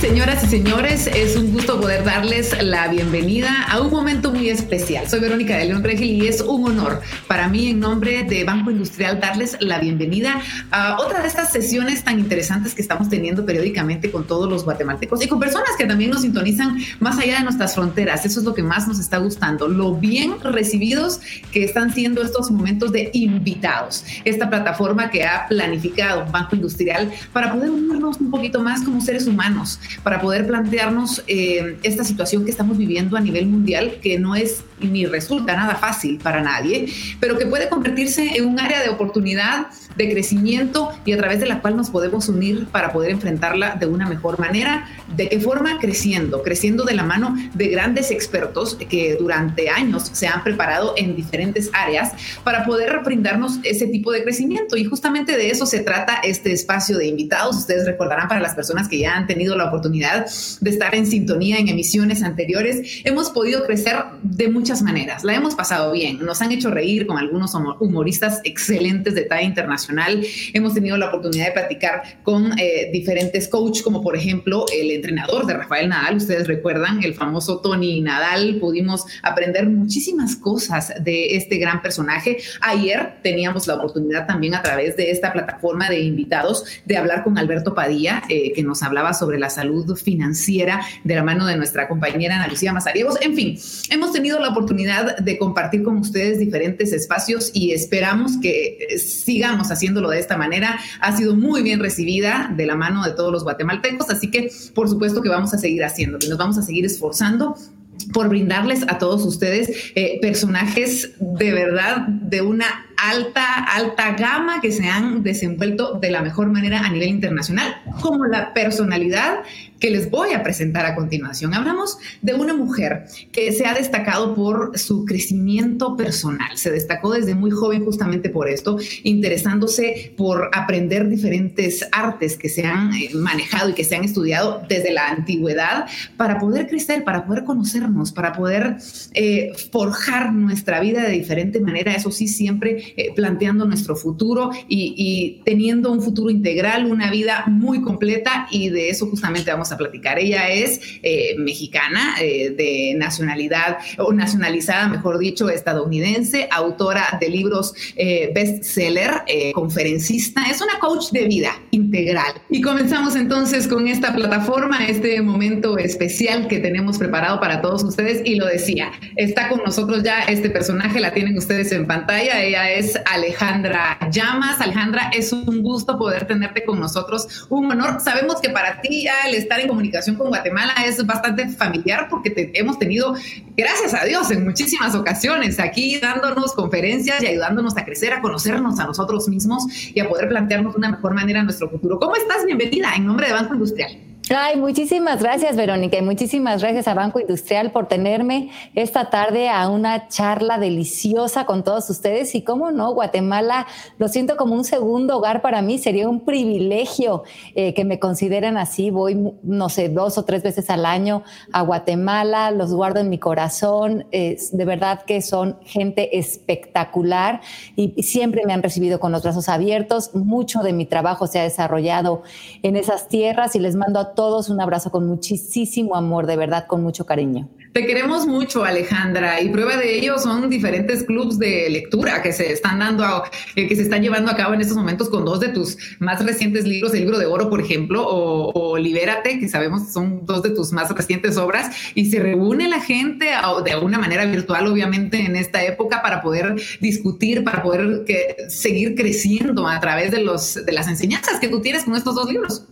Señoras y señores, es un gusto poder darles la bienvenida a un momento muy especial. Soy Verónica de León Regil y es un honor para mí en nombre de Banco Industrial darles la bienvenida a otra de estas sesiones tan interesantes que estamos teniendo periódicamente con todos los guatemaltecos y con personas que también nos sintonizan más allá de nuestras fronteras. Eso es lo que más nos está gustando, lo bien recibidos que están siendo estos momentos de invitados. Esta plataforma que ha planificado Banco Industrial para poder unirnos un poquito más como seres humanos para poder plantearnos eh, esta situación que estamos viviendo a nivel mundial, que no es ni resulta nada fácil para nadie, pero que puede convertirse en un área de oportunidad, de crecimiento y a través de la cual nos podemos unir para poder enfrentarla de una mejor manera. ¿De qué forma? Creciendo, creciendo de la mano de grandes expertos que durante años se han preparado en diferentes áreas para poder brindarnos ese tipo de crecimiento. Y justamente de eso se trata este espacio de invitados. Ustedes recordarán para las personas que ya han tenido la oportunidad de estar en sintonía en emisiones anteriores, hemos podido crecer de muchas maneras. La hemos pasado bien, nos han hecho reír con algunos humoristas excelentes de talla internacional. Hemos tenido la oportunidad de platicar con eh, diferentes coaches, como por ejemplo el entrenador de Rafael Nadal. Ustedes recuerdan el famoso Tony Nadal. Pudimos aprender muchísimas cosas de este gran personaje. Ayer teníamos la oportunidad también a través de esta plataforma de invitados de hablar con Alberto Padilla, eh, que nos hablaba sobre la salud financiera de la mano de nuestra compañera Ana Lucía Mazariegos. En fin, hemos tenido la oportunidad de compartir con ustedes diferentes espacios y esperamos que eh, haciéndolo de esta manera. Ha sido muy bien recibida de la mano de todos los guatemaltecos, así que por supuesto que vamos a seguir haciéndolo y nos vamos a seguir esforzando por brindarles a todos ustedes eh, personajes de verdad de una alta, alta gama que se han desenvuelto de la mejor manera a nivel internacional, como la personalidad que les voy a presentar a continuación. Hablamos de una mujer que se ha destacado por su crecimiento personal. Se destacó desde muy joven justamente por esto, interesándose por aprender diferentes artes que se han eh, manejado y que se han estudiado desde la antigüedad para poder crecer, para poder conocernos, para poder eh, forjar nuestra vida de diferente manera. Eso sí, siempre eh, planteando nuestro futuro y, teniendo un futuro integral, una vida muy completa y de eso justamente vamos a platicar. Ella es eh, mexicana, eh, de nacionalidad, o nacionalizada, mejor dicho, estadounidense, autora de libros bestseller, conferencista, es una coach de vida integral. Y comenzamos entonces con esta plataforma, este momento especial que tenemos preparado para todos ustedes. Y lo decía, está con nosotros ya este personaje, la tienen ustedes en pantalla. Ella es Alejandra Llamas. Alejandra, es un gusto poder tenerte con nosotros. Un honor. Sabemos que para ti el estar en comunicación con Guatemala es bastante familiar porque te, hemos tenido, gracias a Dios, en muchísimas ocasiones aquí dándonos conferencias y ayudándonos a crecer, a conocernos a nosotros mismos y a poder plantearnos de una mejor manera nuestro futuro. ¿Cómo estás? Bienvenida en nombre de Banco Industrial. Ay, muchísimas gracias, Verónica, y muchísimas gracias a Banco Industrial por tenerme esta tarde a una charla deliciosa con todos ustedes. Y cómo no, Guatemala lo siento como un segundo hogar para mí. Sería un privilegio eh, que me consideren así. Voy, no sé, dos o tres veces al año a Guatemala, los guardo en mi corazón. de verdad que son gente espectacular y siempre me han recibido con los brazos abiertos. Mucho de mi trabajo se ha desarrollado en esas tierras y les mando a todos un abrazo con muchísimo amor, de verdad, con mucho cariño. Te queremos mucho, Alejandra, y prueba de ello son diferentes clubs de lectura que se están dando, eh, que se están llevando a cabo en estos momentos con dos de tus más recientes libros, el libro de oro, por ejemplo, o, o Libérate, que sabemos son dos de tus más recientes obras, y se reúne la gente de alguna manera virtual, obviamente, en esta época para poder discutir, para poder que, seguir creciendo a través de, los, de las enseñanzas que tú tienes con estos dos libros.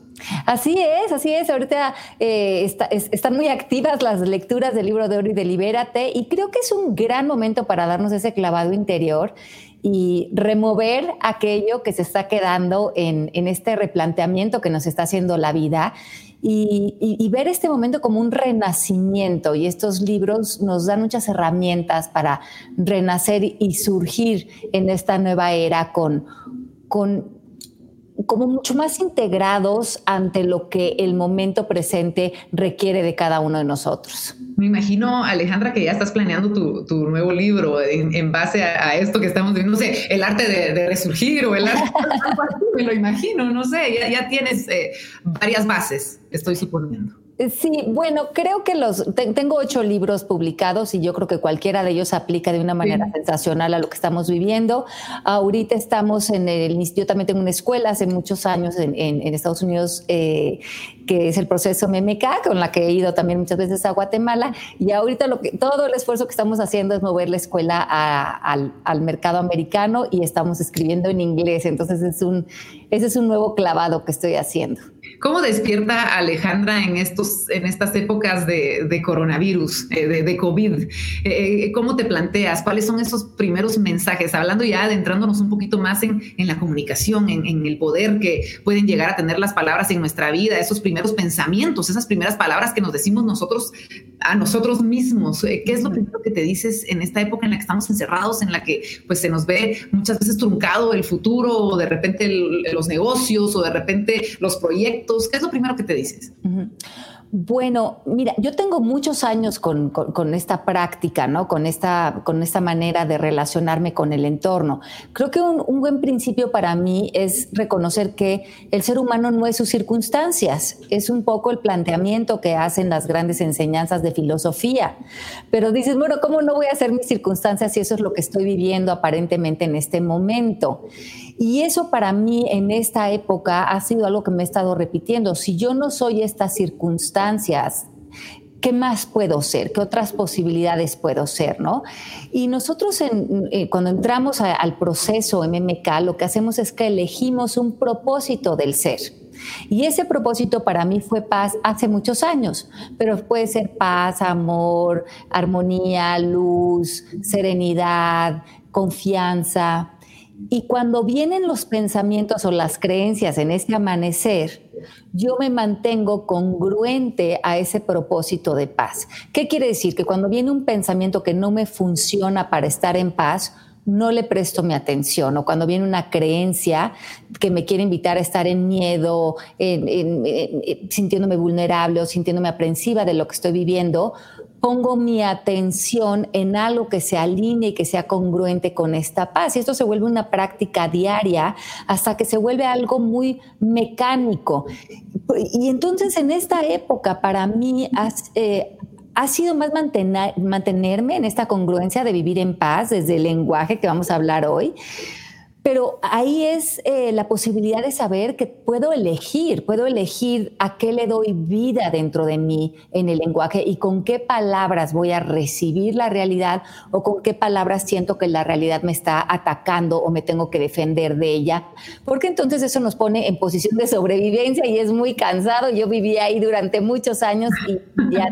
Así es, así es. Ahorita eh, están muy activas las lecturas del libro de oro y de Libérate y creo que es un gran momento para darnos ese clavado interior y remover aquello que se está quedando en, este replanteamiento que nos está haciendo la vida y, ver este momento como un renacimiento. Y estos libros nos dan muchas herramientas para renacer y surgir en esta nueva era con, con como mucho más integrados ante lo que el momento presente requiere de cada uno de nosotros. Me imagino, Alejandra, que ya estás planeando tu, nuevo libro en, base a, esto que estamos viendo, no sé, el arte de, resurgir o el arte, me lo imagino, no sé, ya, tienes eh, varias bases, estoy suponiendo. Sí, bueno, creo que los tengo ocho libros publicados y yo creo que cualquiera de ellos aplica de una manera sensacional a lo que estamos viviendo. Ahorita estamos en el, yo también tengo una escuela hace muchos años en, Estados Unidos eh, que es el proceso MMK, con la que he ido también muchas veces a Guatemala. Y ahorita lo que, todo el esfuerzo que estamos haciendo es mover la escuela al, al, mercado americano y estamos escribiendo en inglés. Entonces es un, ese es un nuevo clavado que estoy haciendo. ¿Cómo despierta Alejandra en, estos, en estas épocas de, de coronavirus, eh, de, de, COVID? Eh, eh, ¿Cómo te planteas? ¿Cuáles son esos primeros mensajes? Hablando ya, adentrándonos un poquito más en, en la comunicación, en, en, el poder que pueden llegar a tener las palabras en nuestra vida, esos primeros pensamientos, esas primeras palabras que nos decimos nosotros a nosotros mismos. ¿Qué es lo primero que te dices en esta época en la que estamos encerrados, en la que pues se nos ve muchas veces truncado el futuro o de repente los negocios o de repente los proyectos? ¿Qué es lo primero que te dices? Bueno, mira, yo tengo muchos años con, esta práctica, ¿no? Con esta, con esta manera de relacionarme con el entorno. Creo que un, un, buen principio para mí es reconocer que el ser humano no es sus circunstancias, es un poco el planteamiento que hacen las grandes enseñanzas de filosofía. Pero dices, bueno, ¿cómo no voy a hacer mis circunstancias si eso es lo que estoy viviendo aparentemente en este momento? Y eso para mí en esta época ha sido algo que me he estado repitiendo. Si yo no soy estas circunstancias, ¿qué más puedo ser? ¿Qué otras posibilidades puedo ser? ¿no? Y nosotros eh, cuando entramos al proceso MMK, lo que hacemos es que elegimos un propósito del ser. Y ese propósito para mí fue paz hace muchos años, pero puede ser paz, amor, armonía, luz, serenidad, confianza. Y cuando vienen los pensamientos o las creencias en ese amanecer, yo me mantengo congruente a ese propósito de paz. ¿Qué quiere decir? Que cuando viene un pensamiento que no me funciona para estar en paz, no le presto mi atención o cuando viene una creencia que me quiere invitar a estar en miedo, sintiéndome vulnerable o sintiéndome aprensiva de lo que estoy viviendo, pongo mi atención en algo que se alinee y que sea congruente con esta paz. Y esto se vuelve una práctica diaria hasta que se vuelve algo muy mecánico. Y entonces en esta época para mí eh, ha sido más mantenerme en esta congruencia de vivir en paz desde el lenguaje que vamos a hablar hoy pero ahí es eh, la posibilidad de saber que puedo elegir, puedo elegir a qué le doy vida dentro de mí en el lenguaje y con qué palabras voy a recibir la realidad o con qué palabras siento que la realidad me está atacando o me tengo que defender de ella, porque entonces eso nos pone en posición de sobrevivencia y es muy cansado. Yo viví ahí durante muchos años y ya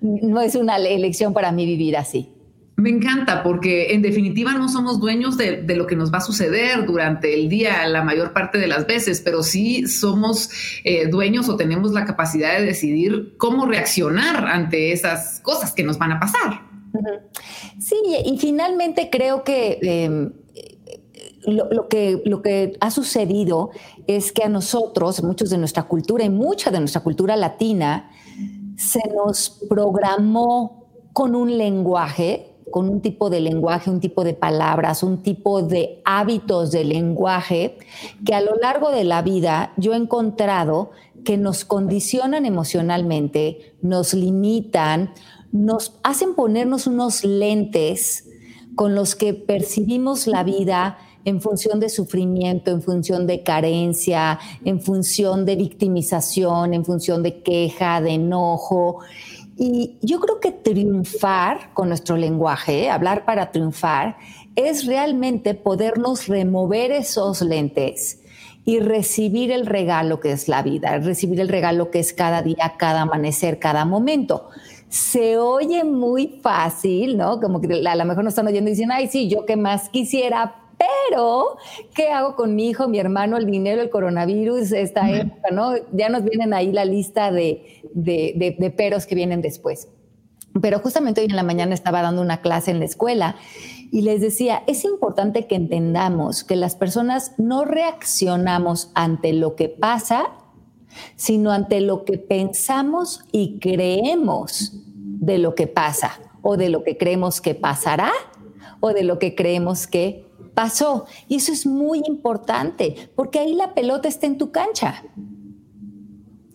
no es una elección para mí vivir así. Me encanta porque en definitiva no somos dueños de, lo que nos va a suceder durante el día la mayor parte de las veces, pero sí somos eh, dueños o tenemos la capacidad de decidir cómo reaccionar ante esas cosas que nos van a pasar. Sí, y finalmente creo. Em, lo, que, lo que ha sucedido es que a nosotros, muchos de nuestra cultura y mucha de nuestra cultura latina, se nos programó con un lenguaje con un tipo de lenguaje, un tipo de palabras, un tipo de hábitos de lenguaje que a lo largo de la vida yo he encontrado que nos condicionan emocionalmente, nos limitan, nos hacen ponernos unos lentes con los que percibimos la vida en función de sufrimiento, en función de carencia, en función de victimización, en función de queja, de enojo. Y yo creo que triunfar con nuestro lenguaje, hablar para triunfar, es realmente podernos remover esos lentes y recibir el regalo que es la vida, recibir el regalo que es cada día, cada amanecer, cada momento. Se oye muy fácil, ¿no? Como que a lo mejor nos están oyendo y dicen, ay, sí, yo qué más quisiera, pero, ¿qué hago con mi hijo, mi hermano, el dinero, el coronavirus, esta época, ¿no? Ya nos vienen ahí la lista de, de, de, peros que vienen después. Pero justamente hoy en la mañana estaba dando una clase en la escuela y les decía, es importante que entendamos que las personas no reaccionamos ante lo que pasa, sino ante lo que pensamos y creemos de lo que pasa o de lo que creemos que pasará o de lo que creemos que pasó. Y eso es muy importante porque ahí la pelota está en tu cancha.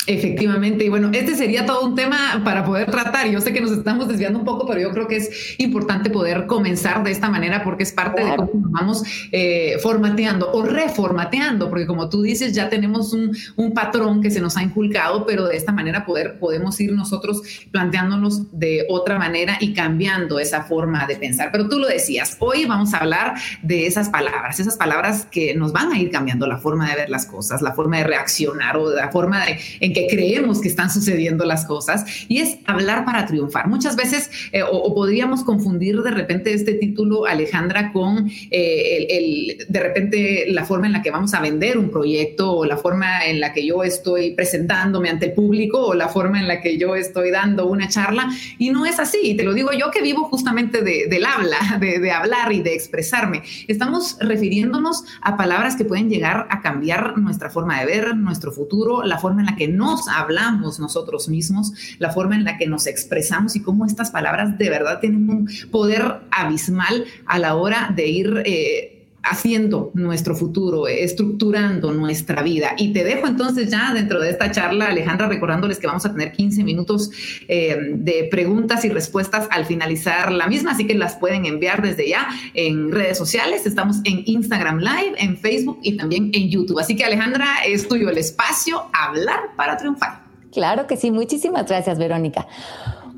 Efectivamente, y bueno, este sería todo un tema para poder tratar. Yo sé que nos estamos desviando un poco, pero yo creo que es importante poder comenzar de esta manera porque es parte de cómo nos vamos eh, formateando o reformateando, porque como tú dices, ya tenemos un, un, patrón que se nos ha inculcado, pero de esta manera poder, podemos ir nosotros planteándonos de otra manera y cambiando esa forma de pensar. Pero tú lo decías, hoy vamos a hablar de esas palabras, esas palabras que nos van a ir cambiando la forma de ver las cosas, la forma de reaccionar o la forma de que creemos que están sucediendo las cosas y es hablar para triunfar. Muchas veces, eh, o, podríamos confundir de repente este título, Alejandra, con eh, el, de repente la forma en la que vamos a vender un proyecto o la forma en la que yo estoy presentándome ante el público o la forma en la que yo estoy dando una charla. Y no es así. Te lo digo yo que vivo justamente del habla, de, de hablar y de expresarme. Estamos refiriéndonos a palabras que pueden llegar a cambiar nuestra forma de ver, nuestro futuro, la forma en la que nos hablamos nosotros mismos, la forma en la que nos expresamos y cómo estas palabras de verdad tienen un poder abismal a la hora de ir... Eh, haciendo nuestro futuro, estructurando nuestra vida. Y te dejo entonces ya dentro de esta charla, Alejandra, recordándoles que vamos a tener 15 minutos eh, de preguntas y respuestas al finalizar la misma, así que las pueden enviar desde ya en redes sociales. Estamos en Instagram Live, en Facebook y también en YouTube. Así que Alejandra, es tuyo el espacio, hablar para triunfar. Claro que sí, muchísimas gracias, Verónica.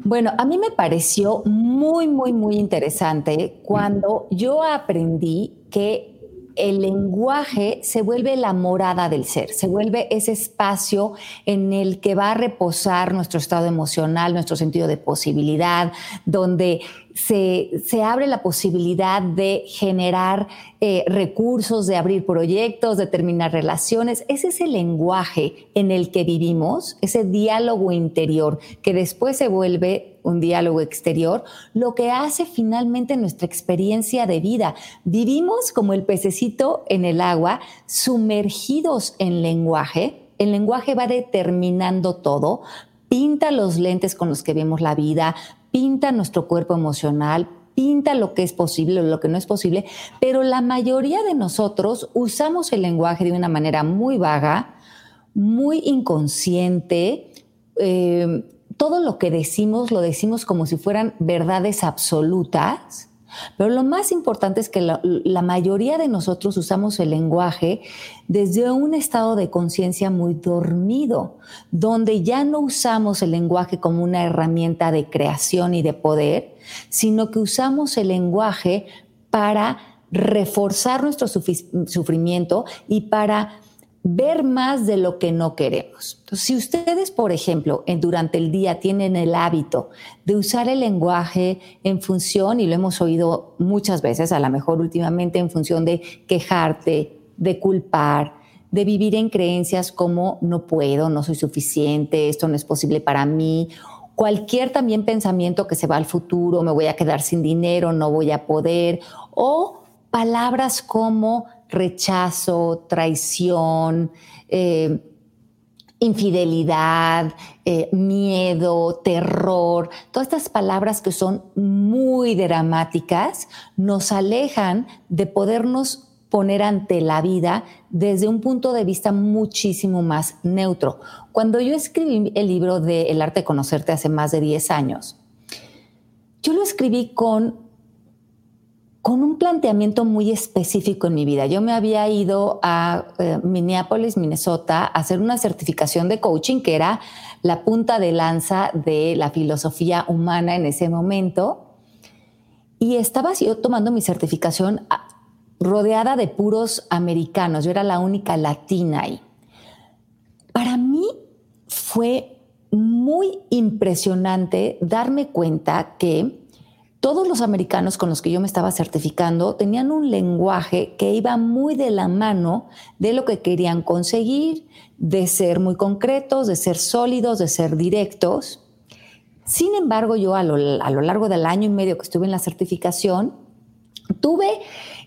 Bueno, a mí me pareció muy, muy, muy interesante cuando yo aprendí que el lenguaje se vuelve la morada del ser, se vuelve ese espacio en el que va a reposar nuestro estado emocional, nuestro sentido de posibilidad, donde se, abre la posibilidad de generar eh, recursos, de abrir proyectos, de terminar relaciones. Ese es el lenguaje en el que vivimos, ese diálogo interior que después se vuelve un diálogo exterior, lo que hace finalmente nuestra experiencia de vida. Vivimos como el pececito en el agua, sumergidos en lenguaje. El lenguaje va determinando todo, pinta los lentes con los que vemos la vida, pinta nuestro cuerpo emocional, pinta lo que es posible o lo que no es posible, pero la mayoría de nosotros usamos el lenguaje de una manera muy vaga, muy inconsciente. Eh, todo lo que decimos lo decimos como si fueran verdades absolutas pero lo más importante es que la, mayoría de nosotros usamos el lenguaje desde un estado de conciencia muy dormido, donde ya no usamos el lenguaje como una herramienta de creación y de poder, sino que usamos el lenguaje para reforzar nuestro sufrimiento y para ver más de lo que no queremos. Entonces, si ustedes, por ejemplo, durante el día tienen el hábito de usar el lenguaje en función, y lo hemos oído muchas veces, a lo mejor últimamente en función de quejarte, de culpar, de vivir en creencias como no puedo, no soy suficiente, esto no es posible para mí, cualquier también pensamiento que se va al futuro, me voy a quedar sin dinero, no voy a poder, o palabras como rechazo, traición, eh, infidelidad, eh, miedo, terror, todas estas palabras que son muy dramáticas, nos alejan de podernos poner ante la vida desde un punto de vista muchísimo más neutro. Cuando yo escribí el libro de El arte de conocerte hace más de 10 años, yo lo escribí con con un planteamiento muy específico en mi vida. Yo me había ido a eh, Minneapolis, Minnesota, a hacer una certificación de coaching que era la punta de lanza de la filosofía humana en ese momento. Y estaba yo tomando mi certificación ah, rodeada de puros americanos. Yo era la única latina ahí. Para mí fue muy impresionante darme cuenta que todos los americanos con los que yo me estaba certificando tenían un lenguaje que iba muy de la mano de lo que querían conseguir, de ser muy concretos, de ser sólidos, de ser directos. Sin embargo, yo a lo, largo del año y medio que estuve en la certificación, tuve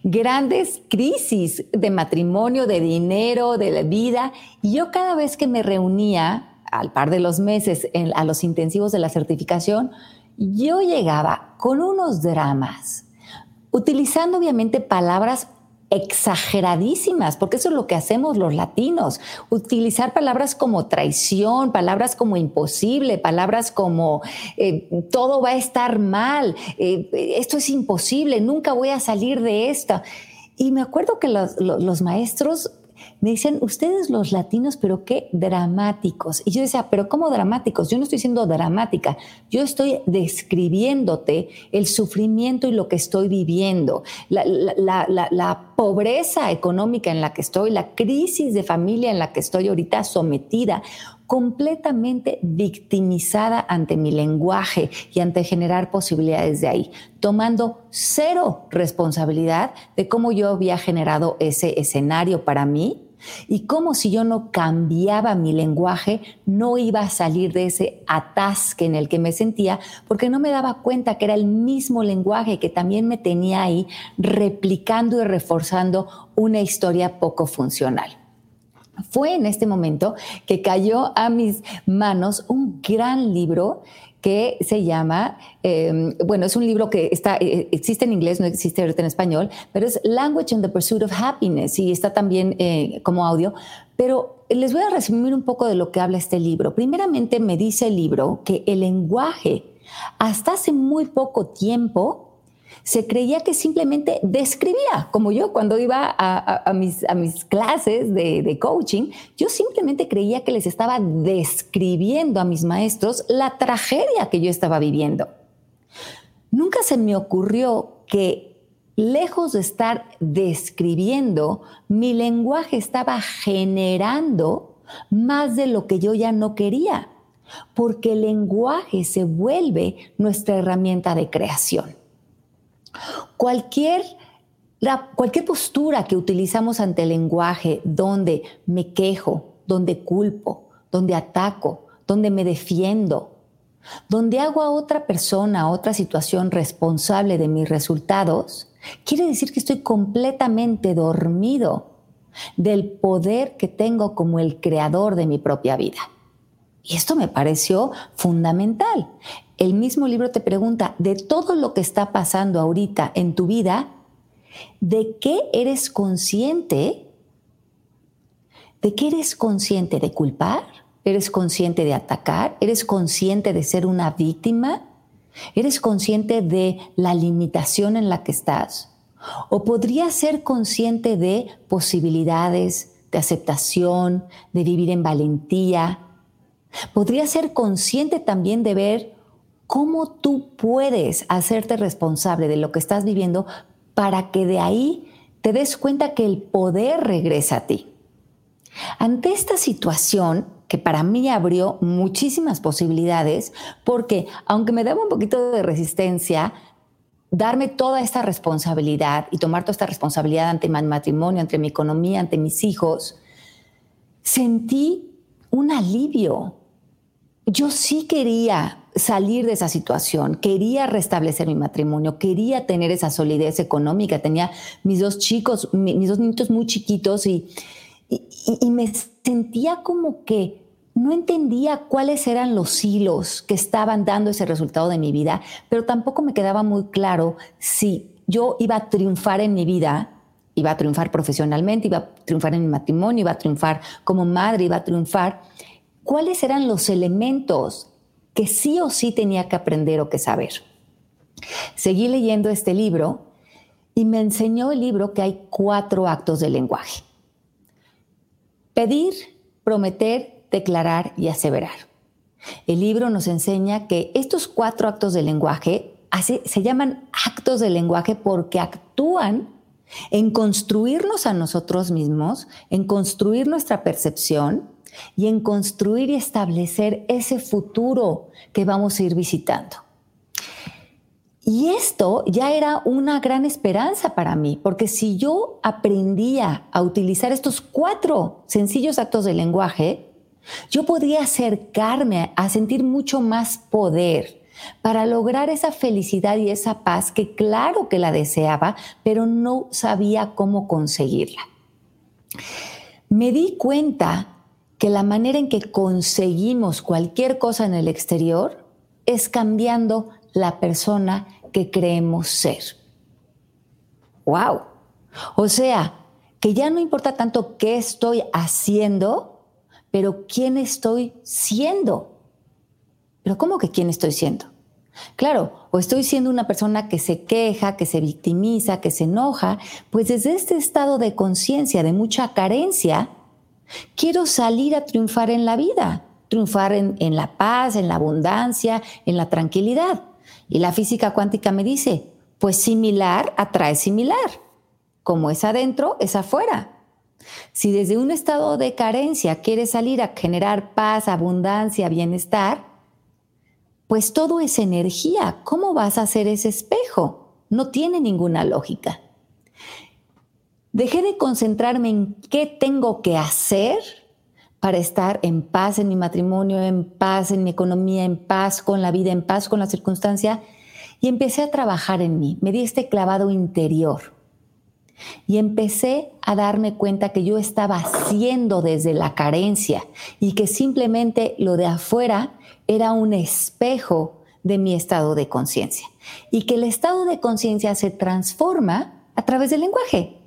grandes crisis de matrimonio, de dinero, de la vida, y yo cada vez que me reunía al par de los meses a los intensivos de la certificación, yo llegaba con unos dramas, utilizando obviamente palabras exageradísimas, porque eso es lo que hacemos los latinos, utilizar palabras como traición, palabras como imposible, palabras como eh, todo va a estar mal, eh, esto es imposible, nunca voy a salir de esta. Y me acuerdo que los, los maestros me dicen, ustedes los latinos, pero qué dramáticos. Y yo decía, pero ¿cómo dramáticos? Yo no estoy siendo dramática, yo estoy describiéndote el sufrimiento y lo que estoy viviendo, la, la, pobreza económica en la que estoy, la crisis de familia en la que estoy ahorita sometida completamente victimizada ante mi lenguaje y ante generar posibilidades de ahí, tomando cero responsabilidad de cómo yo había generado ese escenario para mí y cómo si yo no cambiaba mi lenguaje no iba a salir de ese atasque en el que me sentía porque no me daba cuenta que era el mismo lenguaje que también me tenía ahí replicando y reforzando una historia poco funcional. Fue en este momento que cayó a mis manos un gran libro que se llama, em, bueno, es un libro que está, eh, existe en inglés, no existe ahorita en español, pero es Language in the Pursuit of Happiness y está también eh, como audio. Pero les voy a resumir un poco de lo que habla este libro. Primeramente me dice el libro que el lenguaje hasta hace muy poco tiempo se creía que simplemente describía, como yo cuando iba a, mis, clases de, coaching, yo simplemente creía que les estaba describiendo a mis maestros la tragedia que yo estaba viviendo. Nunca se me ocurrió que lejos de estar describiendo, mi lenguaje estaba generando más de lo que yo ya no quería, porque el lenguaje se vuelve nuestra herramienta de creación. Cualquier, cualquier postura que utilizamos ante el lenguaje donde me quejo, donde culpo, donde ataco, donde me defiendo, donde hago a otra persona, a otra situación responsable de mis resultados, quiere decir que estoy completamente dormido del poder que tengo como el creador de mi propia vida. Y esto me pareció fundamental el mismo libro te pregunta de todo lo que está pasando ahorita en tu vida, ¿de qué eres consciente? ¿De qué eres consciente de culpar? ¿Eres consciente de atacar? ¿Eres consciente de ser una víctima? ¿Eres consciente de la limitación en la que estás? ¿O podrías ser consciente de posibilidades, de aceptación, de vivir en valentía? ¿Podrías ser consciente también de ver ¿Cómo tú puedes hacerte responsable de lo que estás viviendo para que de ahí te des cuenta que el poder regresa a ti? Ante esta situación, que para mí abrió muchísimas posibilidades, porque aunque me daba un poquito de resistencia, darme toda esta responsabilidad y tomar toda esta responsabilidad ante mi matrimonio, ante mi economía, ante mis hijos, sentí un alivio. Yo sí quería salir de esa situación, quería restablecer mi matrimonio, quería tener esa solidez económica, tenía mis dos chicos, mis dos niños muy chiquitos y, y, me sentía como que no entendía cuáles eran los hilos que estaban dando ese resultado de mi vida, pero tampoco me quedaba muy claro si yo iba a triunfar en mi vida, iba a triunfar profesionalmente, iba a triunfar en mi matrimonio, iba a triunfar como madre, iba a triunfar. ¿Cuáles eran los elementos que sí o sí tenía que aprender o que saber. Seguí leyendo este libro y me enseñó el libro que hay cuatro actos del lenguaje. Pedir, prometer, declarar y aseverar. El libro nos enseña que estos cuatro actos del lenguaje se llaman actos del lenguaje porque actúan en construirnos a nosotros mismos, en construir nuestra percepción, y en construir y establecer ese futuro que vamos a ir visitando. Y esto ya era una gran esperanza para mí, porque si yo aprendía a utilizar estos cuatro sencillos actos de lenguaje, yo podría acercarme a sentir mucho más poder, para lograr esa felicidad y esa paz que claro que la deseaba, pero no sabía cómo conseguirla. Me di cuenta que la manera en que conseguimos cualquier cosa en el exterior es cambiando la persona que creemos ser. ¡Wow! O sea, que ya no importa tanto qué estoy haciendo, pero quién estoy siendo. Pero ¿cómo que quién estoy siendo? Claro, o estoy siendo una persona que se queja, que se victimiza, que se enoja, pues desde este estado de conciencia, de mucha carencia, quiero salir a triunfar en la vida, triunfar en, en, la paz, en la abundancia, en la tranquilidad. Y la física cuántica me dice, pues similar atrae similar. Como es adentro, es afuera. Si desde un estado de carencia quieres salir a generar paz, abundancia, bienestar, pues todo es energía. ¿Cómo vas a hacer ese espejo? No tiene ninguna lógica. Dejé de concentrarme en qué tengo que hacer para estar en paz en mi matrimonio, en paz en mi economía, en paz con la vida, en paz con la circunstancia, y empecé a trabajar en mí. Me di este clavado interior. Y empecé a darme cuenta que yo estaba haciendo desde la carencia y que simplemente lo de afuera era un espejo de mi estado de conciencia y que el estado de conciencia se transforma a través del lenguaje.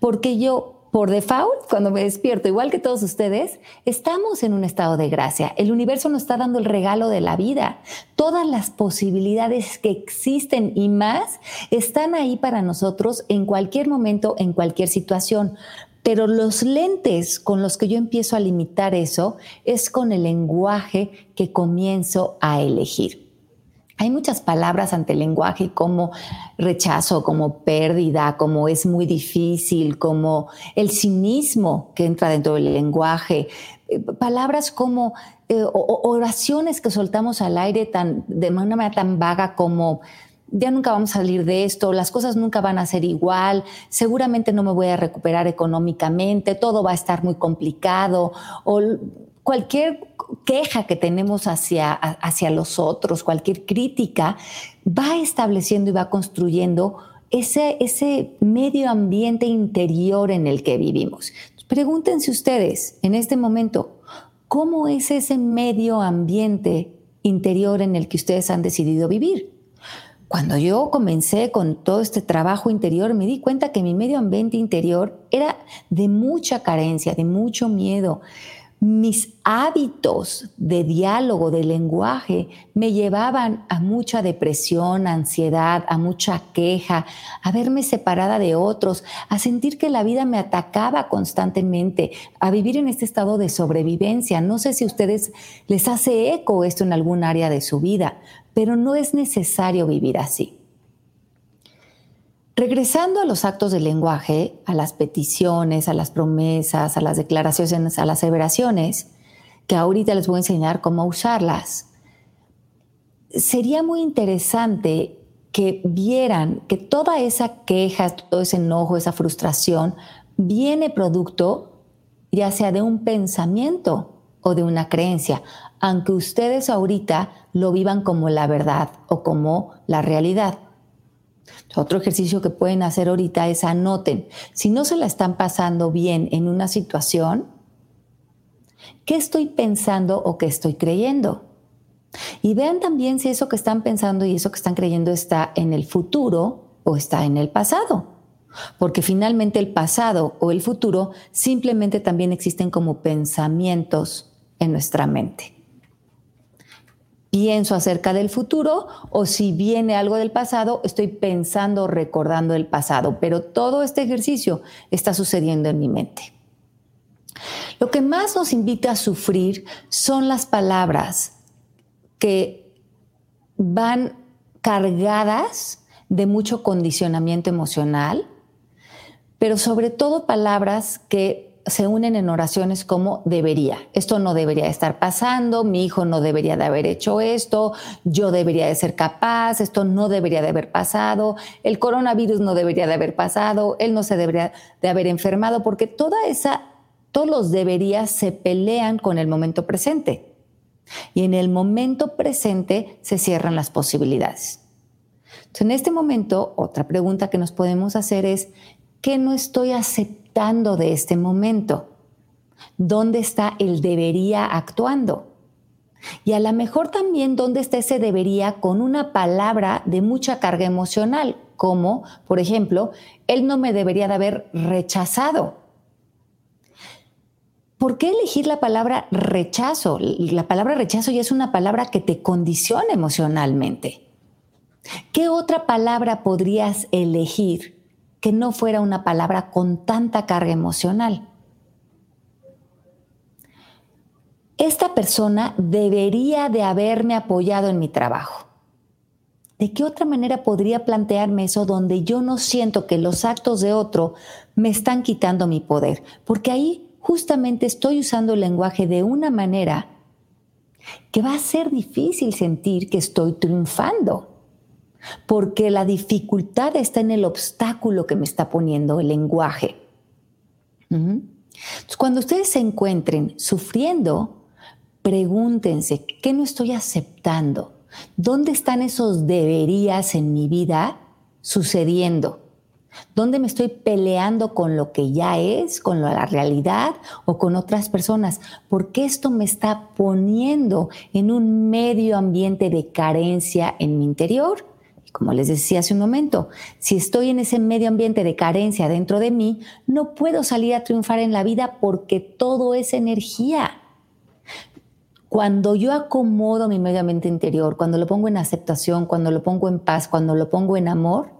Porque yo, por default, cuando me despierto, igual que todos ustedes, estamos en un estado de gracia. El universo nos está dando el regalo de la vida. Todas las posibilidades que existen y más están ahí para nosotros en cualquier momento, en cualquier situación. Pero los lentes con los que yo empiezo a limitar eso es con el lenguaje que comienzo a elegir. Hay muchas palabras ante el lenguaje como rechazo, como pérdida, como es muy difícil, como el cinismo que entra dentro del lenguaje, eh, palabras como eh, oraciones que soltamos al aire tan, de una manera tan vaga como ya nunca vamos a salir de esto, las cosas nunca van a ser igual, seguramente no me voy a recuperar económicamente, todo va a estar muy complicado, o cualquier queja que tenemos hacia, hacia los otros, cualquier crítica, va estableciendo y va construyendo ese, ese medio ambiente interior en el que vivimos. Pregúntense ustedes en este momento, ¿cómo es ese medio ambiente interior en el que ustedes han decidido vivir? Cuando yo comencé con todo este trabajo interior, me di cuenta que mi medio ambiente interior era de mucha carencia, de mucho miedo. Mis hábitos de diálogo, de lenguaje, me llevaban a mucha depresión, ansiedad, a mucha queja, a verme separada de otros, a sentir que la vida me atacaba constantemente, a vivir en este estado de sobrevivencia. No sé si a ustedes les hace eco esto en algún área de su vida, pero no es necesario vivir así. Regresando a los actos del lenguaje, a las peticiones, a las promesas, a las declaraciones, a las aseveraciones, que ahorita les voy a enseñar cómo usarlas, sería muy interesante que vieran que toda esa queja, todo ese enojo, esa frustración, viene producto ya sea de un pensamiento o de una creencia, aunque ustedes ahorita lo vivan como la verdad o como la realidad. Otro ejercicio que pueden hacer ahorita es anoten, si no se la están pasando bien en una situación, ¿qué estoy pensando o qué estoy creyendo? Y vean también si eso que están pensando y eso que están creyendo está en el futuro o está en el pasado. Porque finalmente el pasado o el futuro simplemente también existen como pensamientos en nuestra mente pienso acerca del futuro o si viene algo del pasado, estoy pensando, recordando el pasado, pero todo este ejercicio está sucediendo en mi mente. Lo que más nos invita a sufrir son las palabras que van cargadas de mucho condicionamiento emocional, pero sobre todo palabras que se unen en oraciones como debería. Esto no debería estar pasando, mi hijo no debería de haber hecho esto, yo debería de ser capaz, esto no debería de haber pasado, el coronavirus no debería de haber pasado, él no se debería de haber enfermado, porque toda esa, todos los deberías se pelean con el momento presente. Y en el momento presente se cierran las posibilidades. Entonces, en este momento, otra pregunta que nos podemos hacer es, ¿qué no estoy aceptando de este momento? ¿Dónde está el debería actuando? Y a lo mejor también dónde está ese debería con una palabra de mucha carga emocional, como, por ejemplo, él no me debería de haber rechazado. ¿Por qué elegir la palabra rechazo? La palabra rechazo ya es una palabra que te condiciona emocionalmente. ¿Qué otra palabra podrías elegir que no fuera una palabra con tanta carga emocional? esta persona debería de haberme apoyado en mi trabajo. ¿De qué otra manera podría plantearme eso donde yo no siento que los actos de otro me están quitando mi poder? Porque ahí justamente estoy usando el lenguaje de una manera que va a ser difícil sentir que estoy triunfando. Porque la dificultad está en el obstáculo que me está poniendo el lenguaje. cuando ustedes se encuentren sufriendo, pregúntense, ¿qué no estoy aceptando? ¿Dónde están esos deberías en mi vida sucediendo? ¿Dónde me estoy peleando con lo que ya es, con la realidad o con otras personas? Porque esto me está poniendo en un medio ambiente de carencia en mi interior. Como les decía hace un momento, si estoy en ese medio ambiente de carencia dentro de mí, no puedo salir a triunfar en la vida porque todo es energía. Cuando yo acomodo mi medio ambiente interior, cuando lo pongo en aceptación, cuando lo pongo en paz, cuando lo pongo en amor,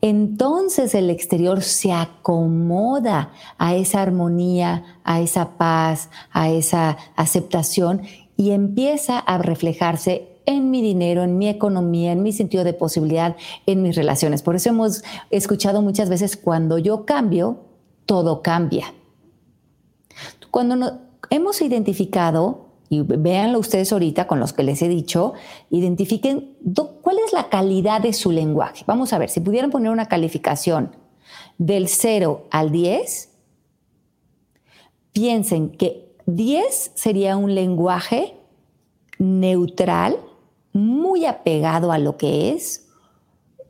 entonces el exterior se acomoda a esa armonía, a esa paz, a esa aceptación y empieza a reflejarse en mi dinero, en mi economía, en mi sentido de posibilidad, en mis relaciones. Por eso hemos escuchado muchas veces, cuando yo cambio, todo cambia. Cuando hemos identificado y véanlo ustedes ahorita con los que les he dicho, identifiquen cuál es la calidad de su lenguaje. Vamos a ver, si pudieran poner una calificación del 0 al 10, piensen que 10 sería un lenguaje neutral, muy apegado a lo que es.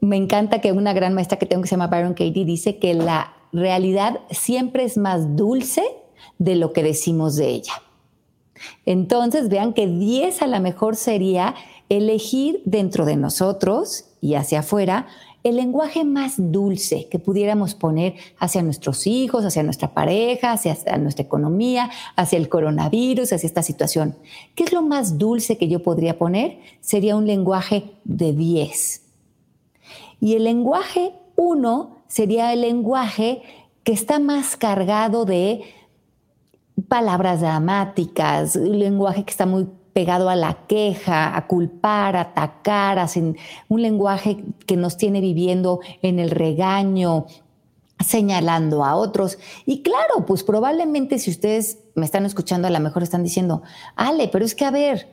Me encanta que una gran maestra que tengo que se llama Byron Katie dice que la realidad siempre es más dulce de lo que decimos de ella. Entonces vean que 10 a lo mejor sería elegir dentro de nosotros y hacia afuera el lenguaje más dulce que pudiéramos poner hacia nuestros hijos, hacia nuestra pareja, hacia, nuestra economía, hacia el coronavirus, hacia esta situación. ¿Qué es lo más dulce que yo podría poner? Sería un lenguaje de 10. Y el lenguaje 1 sería el lenguaje que está más cargado de palabras dramáticas, lenguaje que está muy pegado a la queja, a culpar, a atacar, un lenguaje que nos tiene viviendo en el regaño, señalando a otros. Y claro, pues probablemente si ustedes me están escuchando, a lo mejor están diciendo, Ale, pero es que a ver,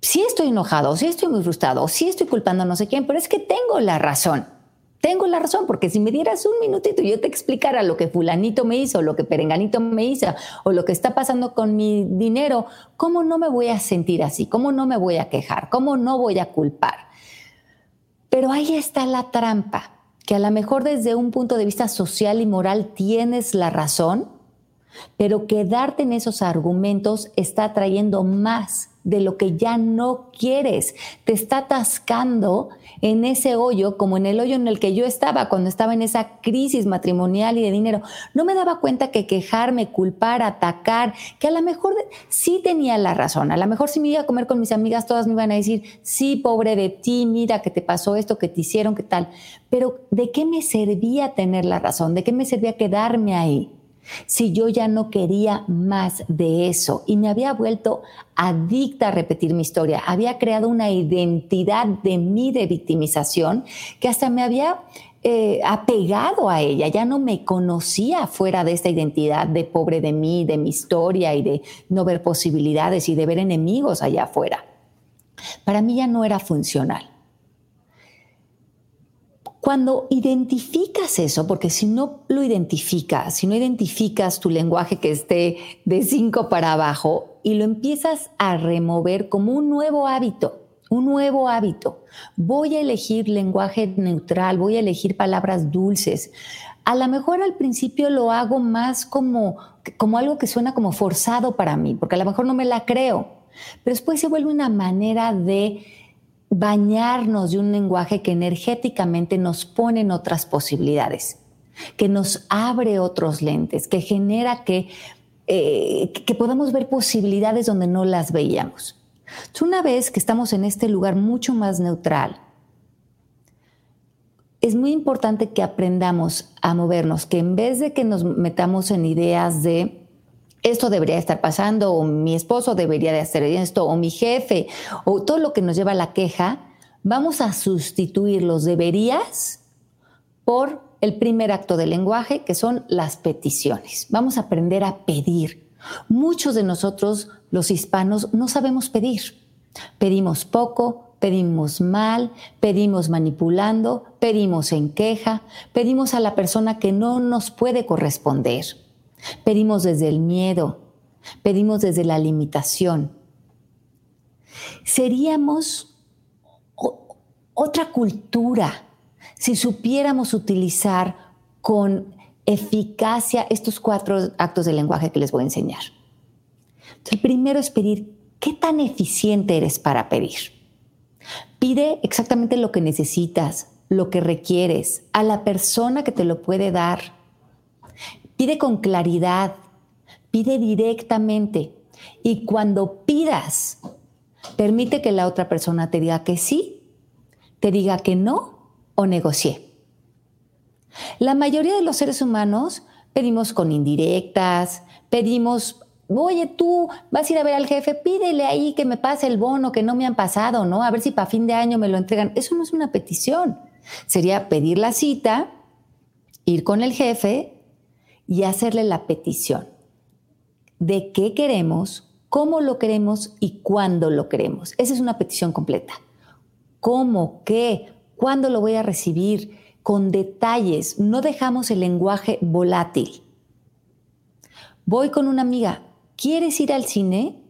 sí estoy enojado, sí estoy muy frustrado, sí estoy culpando a no sé quién, pero es que tengo la razón tengo la razón, porque si me dieras un minutito y yo te explicara lo que fulanito me hizo, lo que perenganito me hizo, o lo que está pasando con mi dinero, ¿cómo no me voy a sentir así? ¿Cómo no me voy a quejar? ¿Cómo no voy a culpar? Pero ahí está la trampa, que a lo mejor desde un punto de vista social y moral tienes la razón, pero quedarte en esos argumentos está trayendo más de lo que ya no quieres. Te está atascando en ese hoyo, como en el hoyo en el que yo estaba cuando estaba en esa crisis matrimonial y de dinero. No me daba cuenta que quejarme, culpar, atacar, que a lo mejor sí tenía la razón. A lo mejor si me iba a comer con mis amigas, todas me iban a decir, sí, pobre de ti, mira que te pasó esto, que te hicieron, qué tal. Pero ¿de qué me servía tener la razón? ¿De qué me servía quedarme ahí? Si yo ya no quería más de eso y me había vuelto adicta a repetir mi historia, había creado una identidad de mí de victimización que hasta me había eh, apegado a ella, ya no me conocía fuera de esta identidad de pobre de mí, de mi historia y de no ver posibilidades y de ver enemigos allá afuera. Para mí ya no era funcional. Cuando identificas eso, porque si no lo identificas, si no identificas tu lenguaje que esté de cinco para abajo, y lo empiezas a remover como un nuevo hábito, un nuevo hábito. Voy a elegir lenguaje neutral, voy a elegir palabras dulces. A lo mejor al principio lo hago más como, como algo que suena como forzado para mí, porque a lo mejor no me la creo, pero después se vuelve una manera de bañarnos de un lenguaje que energéticamente nos pone en otras posibilidades, que nos abre otros lentes, que genera que, eh, que podamos ver posibilidades donde no las veíamos. una vez que estamos en este lugar mucho más neutral, es muy importante que aprendamos a movernos, que en vez de que nos metamos en ideas de esto debería estar pasando, o mi esposo debería de hacer esto, o mi jefe, o todo lo que nos lleva a la queja, vamos a sustituir los deberías por el primer acto del lenguaje, que son las peticiones. Vamos a aprender a pedir. Muchos de nosotros, los hispanos, no sabemos pedir. Pedimos poco, pedimos mal, pedimos manipulando, pedimos en queja, pedimos a la persona que no nos puede corresponder. Pedimos desde el miedo, pedimos desde la limitación. Seríamos otra cultura si supiéramos utilizar con eficacia estos cuatro actos de lenguaje que les voy a enseñar. el primero es pedir, ¿qué tan eficiente eres para pedir? Pide exactamente lo que necesitas, lo que requieres, a la persona que te lo puede dar. Pide con claridad, pide directamente y cuando pidas, permite que la otra persona te diga que sí, te diga que no o negocie. La mayoría de los seres humanos pedimos con indirectas, pedimos, oye, tú vas a ir a ver al jefe, pídele ahí que me pase el bono que no me han pasado, ¿no? A ver si para fin de año me lo entregan. Eso no es una petición. Sería pedir la cita, ir con el jefe y hacerle la petición de qué queremos, cómo lo queremos y cuándo lo queremos. Esa es una petición completa. ¿Cómo? ¿Qué? ¿Cuándo lo voy a recibir? Con detalles. No dejamos el lenguaje volátil. Voy con una amiga. ¿Quieres ir al cine?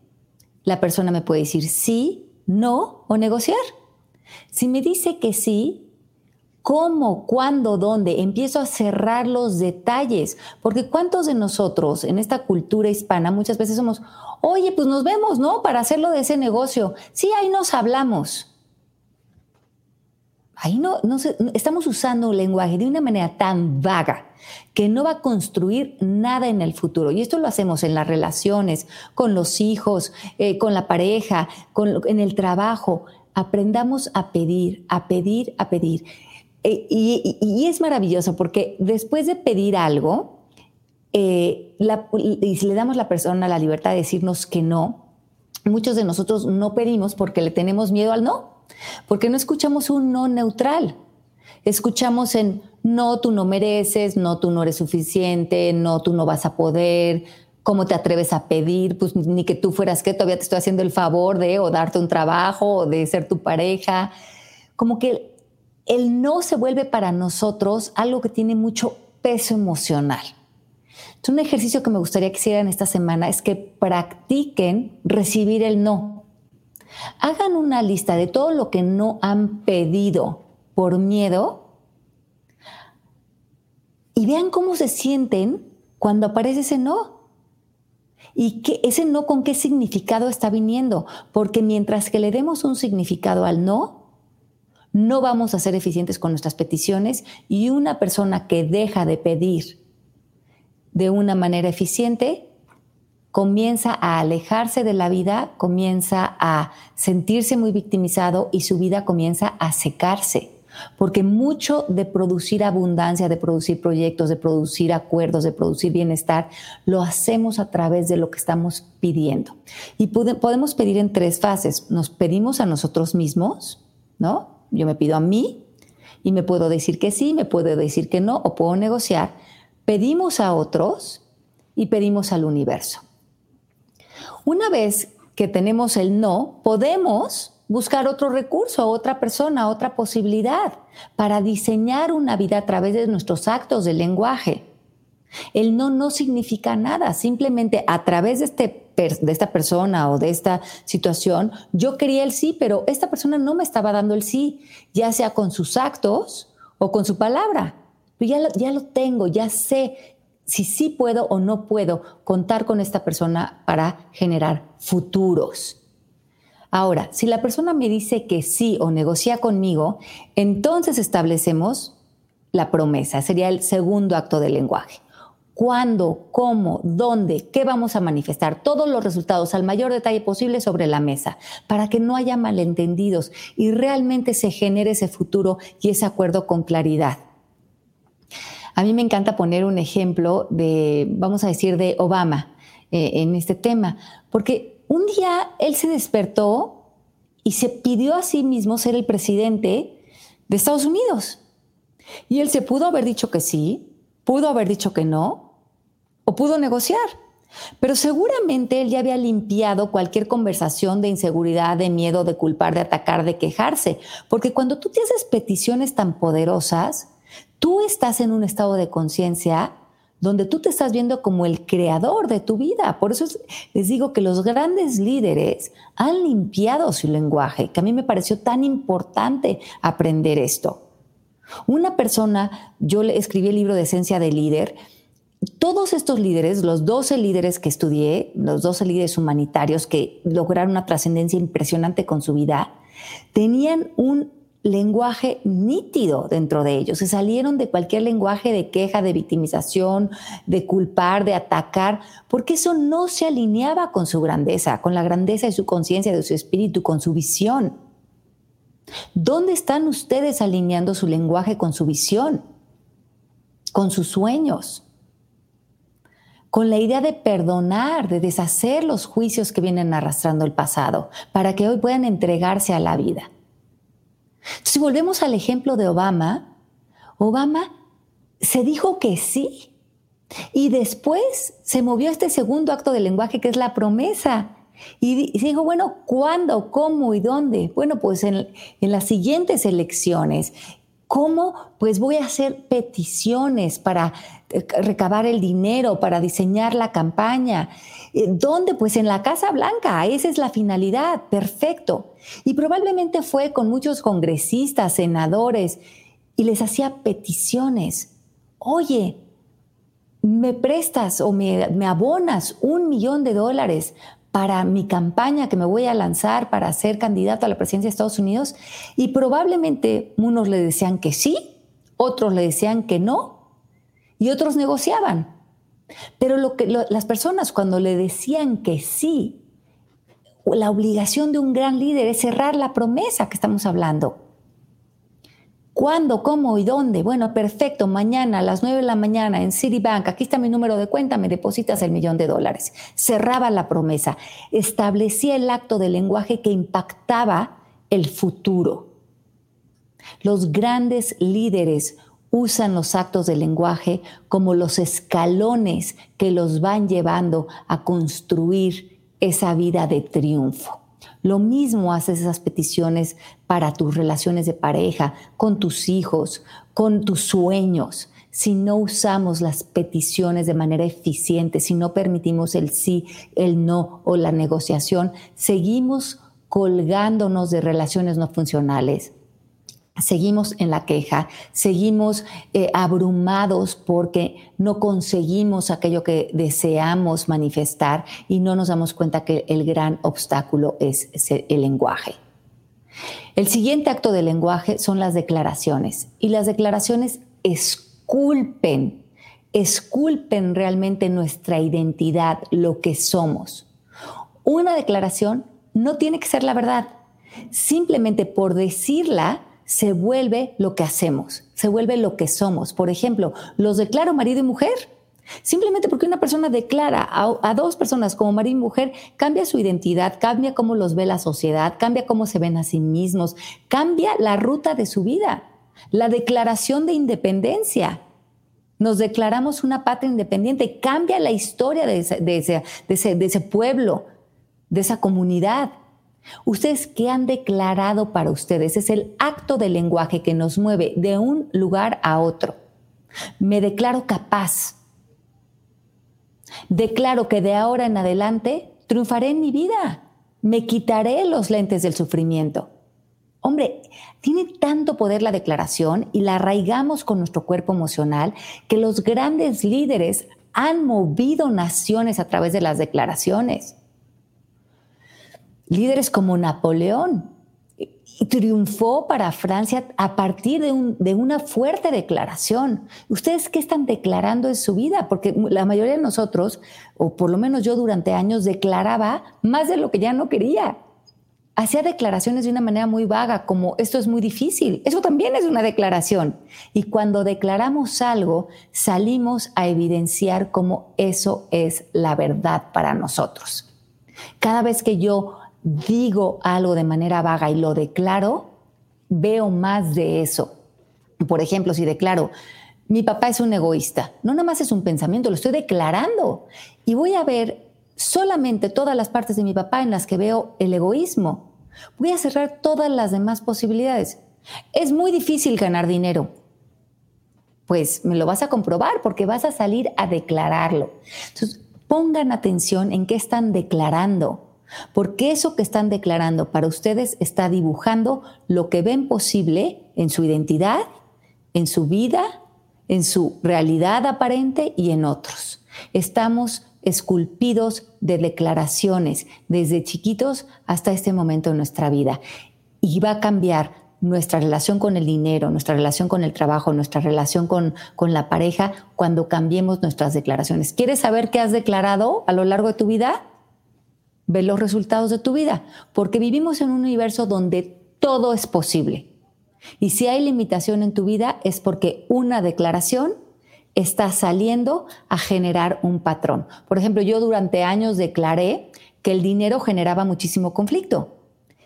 La persona me puede decir sí, no o negociar. Si me dice que sí, cómo, cuándo, dónde. Empiezo a cerrar los detalles, porque ¿cuántos de nosotros en esta cultura hispana muchas veces somos, oye, pues nos vemos, ¿no? Para hacerlo de ese negocio. Sí, ahí nos hablamos. Ahí no, no estamos usando un lenguaje de una manera tan vaga que no va a construir nada en el futuro. Y esto lo hacemos en las relaciones, con los hijos, eh, con la pareja, con, en el trabajo. Aprendamos a pedir, a pedir, a pedir. Eh, y, es maravilloso porque después de pedir algo, eh, y si le damos a la persona la libertad de decirnos que no, muchos de nosotros no pedimos porque le tenemos miedo al no, porque no escuchamos un no neutral. Escuchamos en no, tú no mereces, no, tú no eres suficiente, no, tú no vas a poder, ¿cómo te atreves a pedir? Pues ni que tú fueras que todavía te estoy haciendo el favor de o darte un trabajo o de ser tu pareja. Como que el no se vuelve para nosotros algo que tiene mucho peso emocional. Un ejercicio que me gustaría que hicieran esta semana es que practiquen recibir el no. Hagan una lista de todo lo que no han pedido por miedo y vean cómo se sienten cuando aparece ese no. Y que ese no con qué significado está viniendo. Porque mientras que le demos un significado al no, no vamos a ser eficientes con nuestras peticiones y una persona que deja de pedir de una manera eficiente comienza a alejarse de la vida, comienza a sentirse muy victimizado y su vida comienza a secarse. Porque mucho de producir abundancia, de producir proyectos, de producir acuerdos, de producir bienestar, lo hacemos a través de lo que estamos pidiendo. Y podemos pedir en tres fases. Nos pedimos a nosotros mismos, ¿no? Yo me pido a mí y me puedo decir que sí, me puedo decir que no o puedo negociar. Pedimos a otros y pedimos al universo. Una vez que tenemos el no, podemos buscar otro recurso, otra persona, otra posibilidad para diseñar una vida a través de nuestros actos de lenguaje. El no no significa nada, simplemente a través de este de esta persona o de esta situación, yo quería el sí, pero esta persona no me estaba dando el sí, ya sea con sus actos o con su palabra. Ya ya lo tengo, ya sé si sí puedo o no puedo contar con esta persona para generar futuros. Ahora, si la persona me dice que sí o negocia conmigo, entonces establecemos la promesa. Sería el segundo acto del lenguaje. ¿Cuándo? ¿Cómo? ¿Dónde? ¿Qué vamos a manifestar? Todos los resultados al mayor detalle posible sobre la mesa para que no haya malentendidos y realmente se genere ese futuro y ese acuerdo con claridad. A mí me encanta poner un ejemplo de, vamos a decir, de Obama eh, en este tema, porque un día él se despertó y se pidió a sí mismo ser el presidente de Estados Unidos. Y él se pudo haber dicho que sí, pudo haber dicho que no, o pudo negociar. Pero seguramente él ya había limpiado cualquier conversación de inseguridad, de miedo, de culpar, de atacar, de quejarse. Porque cuando tú te haces peticiones tan poderosas, tú estás en un estado de conciencia donde tú te estás viendo como el creador de tu vida. Por eso les digo que los grandes líderes han limpiado su lenguaje, que a mí me pareció tan importante aprender esto. Una persona, yo escribí el libro de Esencia de Líder, todos estos líderes, los 12 líderes que estudié, los 12 líderes humanitarios que lograron una trascendencia impresionante con su vida, tenían un lenguaje nítido dentro de ellos. Se salieron de cualquier lenguaje de queja, de victimización, de culpar, de atacar, porque eso no se alineaba con su grandeza, con la grandeza de su conciencia, de su espíritu, con su visión. ¿Dónde están ustedes alineando su lenguaje con su visión? Con sus sueños con la idea de perdonar, de deshacer los juicios que vienen arrastrando el pasado, para que hoy puedan entregarse a la vida. Si volvemos al ejemplo de Obama, Obama se dijo que sí. Y después se movió este segundo acto del lenguaje que es la promesa. Y dijo, bueno, ¿cuándo, cómo y dónde? Bueno, pues en, en las siguientes elecciones. ¿Cómo? Pues voy a hacer peticiones para recabar el dinero, para diseñar la campaña. Eh, ¿Dónde? Pues en la Casa Blanca. Esa es la finalidad. Perfecto. Y probablemente fue con muchos congresistas, senadores, y les hacía peticiones. Oye, ¿me prestas o me, abonas un millón de dólares para mi campaña que me voy a lanzar para ser candidato a la presidencia de Estados Unidos? Y probablemente unos le decían que sí, otros le decían que no, y otros negociaban. Pero lo que, las personas cuando le decían que sí, la obligación de un gran líder es cerrar la promesa que estamos hablando. ¿Cuándo, cómo y dónde? Bueno, perfecto, mañana a las 9 de la mañana en Citibank, aquí está mi número de cuenta, me depositas el millón de dólares. Cerraba la promesa, establecía el acto de lenguaje que impactaba el futuro. Los grandes líderes usan los actos de lenguaje como los escalones que los van llevando a construir esa vida de triunfo. Lo mismo haces esas peticiones para tus relaciones de pareja, con tus hijos, con tus sueños. Si no usamos las peticiones de manera eficiente, si no permitimos el sí, el no o la negociación, seguimos colgándonos de relaciones no funcionales seguimos en la queja, seguimos eh, abrumados porque no conseguimos aquello que deseamos manifestar y no nos damos cuenta que el gran obstáculo es el lenguaje. El siguiente acto del lenguaje son las declaraciones y las declaraciones esculpen, esculpen realmente nuestra identidad, lo que somos. Una declaración no tiene que ser la verdad. Simplemente por decirla, se vuelve lo que hacemos, se vuelve lo que somos. Por ejemplo, los declaro marido y mujer. Simplemente porque una persona declara a, dos personas como marido y mujer, cambia su identidad, cambia cómo los ve la sociedad, cambia cómo se ven a sí mismos, cambia la ruta de su vida. La declaración de independencia. Nos declaramos una patria independiente, cambia la historia de ese, pueblo, de esa comunidad. Ustedes, ¿qué han declarado para ustedes? Es el acto del lenguaje que nos mueve de un lugar a otro. Me declaro capaz. Declaro que de ahora en adelante triunfaré en mi vida, me quitaré los lentes del sufrimiento. Hombre, tiene tanto poder la declaración y la arraigamos con nuestro cuerpo emocional que los grandes líderes han movido naciones a través de las declaraciones. Líderes como Napoleón triunfó para Francia a partir de, de, una fuerte declaración. ¿Ustedes qué están declarando en su vida? Porque la mayoría de nosotros, o por lo menos yo durante años, declaraba más de lo que ya no quería hacía declaraciones de una manera muy vaga, como esto es muy difícil. Eso también es una declaración. Y cuando declaramos algo, salimos a evidenciar cómo eso es la verdad para nosotros. Cada vez que yo digo algo de manera vaga y lo declaro, veo más de eso. Por ejemplo, si declaro, mi papá es un egoísta, no nada más es un pensamiento, lo estoy declarando. Y voy a ver solamente todas las partes de mi papá en las que veo el egoísmo. Voy a cerrar todas las demás posibilidades. Es muy difícil ganar dinero. Pues me lo vas a comprobar porque vas a salir a declararlo. Entonces, pongan atención en qué están declarando, porque eso que están declarando para ustedes está dibujando lo que ven posible en su identidad, en su vida, en su realidad aparente y en otros. Estamos esculpidos de declaraciones desde chiquitos hasta este momento de nuestra vida. Y va a cambiar nuestra relación con el dinero, nuestra relación con el trabajo, nuestra relación con, con la pareja cuando cambiemos nuestras declaraciones. ¿Quieres saber qué has declarado a lo largo de tu vida? Ve los resultados de tu vida, porque vivimos en un universo donde todo es posible. Y si hay limitación en tu vida es porque una declaración está saliendo a generar un patrón. Por ejemplo, yo durante años declaré que el dinero generaba muchísimo conflicto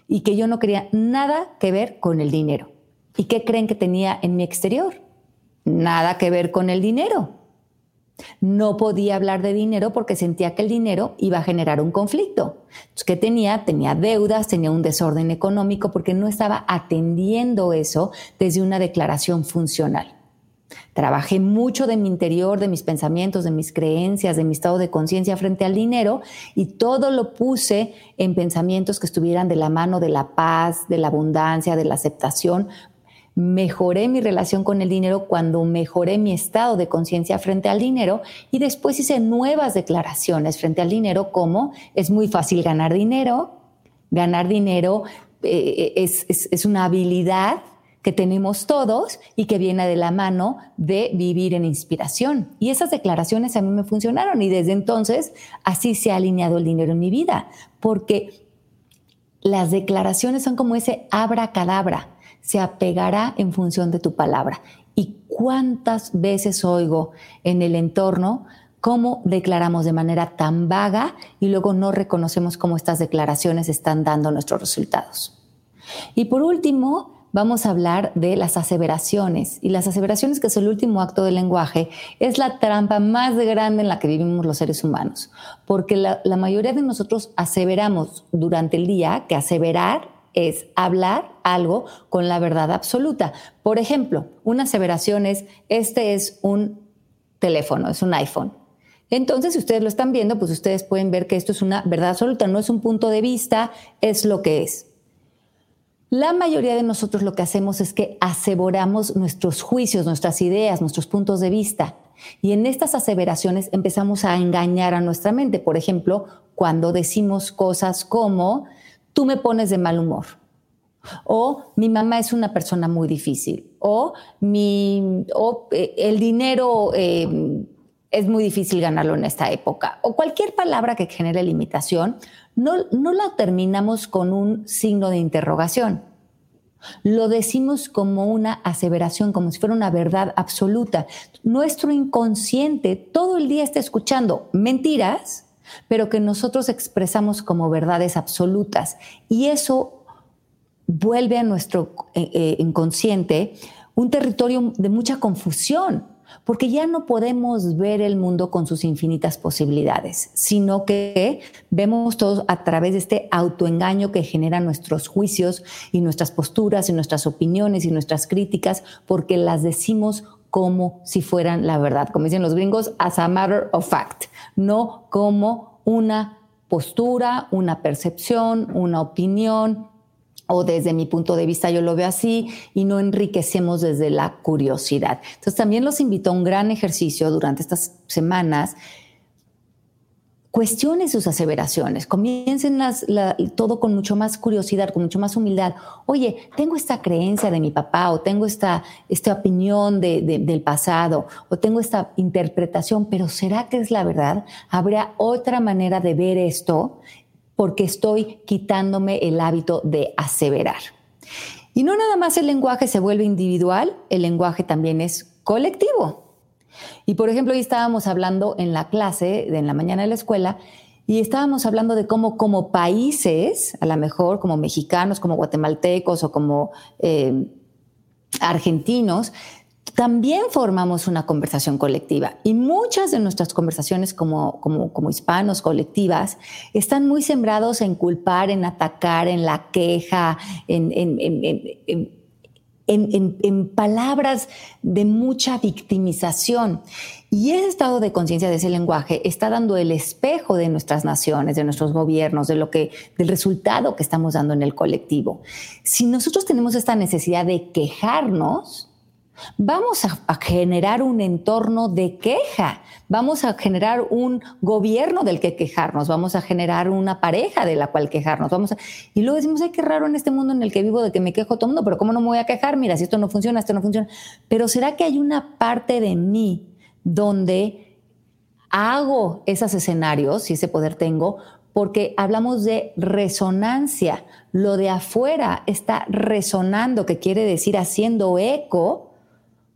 y que yo no quería nada que ver con el dinero. ¿Y qué creen que tenía en mi exterior? Nada que ver con el dinero. No podía hablar de dinero porque sentía que el dinero iba a generar un conflicto. ¿Qué tenía? Tenía deudas, tenía un desorden económico porque no estaba atendiendo eso desde una declaración funcional. Trabajé mucho de mi interior, de mis pensamientos, de mis creencias, de mi estado de conciencia frente al dinero y todo lo puse en pensamientos que estuvieran de la mano de la paz, de la abundancia, de la aceptación. Mejoré mi relación con el dinero cuando mejoré mi estado de conciencia frente al dinero y después hice nuevas declaraciones frente al dinero como es muy fácil ganar dinero, ganar dinero eh, es, es una habilidad que tenemos todos y que viene de la mano de vivir en inspiración. Y esas declaraciones a mí me funcionaron y desde entonces así se ha alineado el dinero en mi vida, porque las declaraciones son como ese abracadabra, se apegará en función de tu palabra. ¿Y cuántas veces oigo en el entorno cómo declaramos de manera tan vaga y luego no reconocemos cómo estas declaraciones están dando nuestros resultados? Y por último, vamos a hablar de las aseveraciones. Y las aseveraciones, que es el último acto del lenguaje, es la trampa más grande en la que vivimos los seres humanos. Porque la, mayoría de nosotros aseveramos durante el día que aseverar es hablar algo con la verdad absoluta. Por ejemplo, una aseveración es, este es un teléfono, es un iPhone. Entonces, si ustedes lo están viendo, pues ustedes pueden ver que esto es una verdad absoluta, no es un punto de vista, es lo que es. La mayoría de nosotros lo que hacemos es que aseveramos nuestros juicios, nuestras ideas, nuestros puntos de vista. Y en estas aseveraciones empezamos a engañar a nuestra mente. Por ejemplo, cuando decimos cosas como, tú me pones de mal humor. O mi mamá es una persona muy difícil. O, mi, o eh, el dinero eh, es muy difícil ganarlo en esta época. O cualquier palabra que genere limitación, no, no la terminamos con un signo de interrogación. Lo decimos como una aseveración, como si fuera una verdad absoluta. Nuestro inconsciente todo el día está escuchando mentiras, pero que nosotros expresamos como verdades absolutas. Y eso vuelve a nuestro eh, eh, inconsciente un territorio de mucha confusión porque ya no podemos ver el mundo con sus infinitas posibilidades, sino que vemos todos a través de este autoengaño que genera nuestros juicios y nuestras posturas y nuestras opiniones y nuestras críticas, porque las decimos como si fueran la verdad, como dicen los gringos, as a matter of fact, no como una postura, una percepción, una opinión, o desde mi punto de vista yo lo veo así y no enriquecemos desde la curiosidad. Entonces también los invito a un gran ejercicio durante estas semanas. Cuestionen sus aseveraciones, comiencen todo con mucho más curiosidad, con mucho más humildad. Oye, tengo esta creencia de mi papá o tengo esta, esta opinión del pasado o tengo esta interpretación, pero ¿será que es la verdad? ¿Habrá otra manera de ver esto? porque estoy quitándome el hábito de aseverar. Y no nada más el lenguaje se vuelve individual, el lenguaje también es colectivo. Y por ejemplo, hoy estábamos hablando en la clase, en la mañana de la escuela, y estábamos hablando de cómo como países, a lo mejor como mexicanos, como guatemaltecos o como eh, argentinos, también formamos una conversación colectiva. Y muchas de nuestras conversaciones como, como, hispanos colectivas están muy sembrados en culpar, en atacar, en la queja, en, en palabras de mucha victimización. Y ese estado de conciencia de ese lenguaje está dando el espejo de nuestras naciones, de nuestros gobiernos, de lo que, del resultado que estamos dando en el colectivo. Si nosotros tenemos esta necesidad de quejarnos, Vamos a, generar un entorno de queja, vamos a generar un gobierno del que quejarnos, vamos a generar una pareja de la cual quejarnos, vamos y luego decimos, ay, qué raro en este mundo en el que vivo de que me quejo todo el mundo, pero ¿cómo no me voy a quejar? Mira, si esto no funciona, esto no funciona. Pero ¿será que hay una parte de mí donde hago esos escenarios, si ese poder tengo, porque hablamos de resonancia. Lo de afuera está resonando, que quiere decir haciendo eco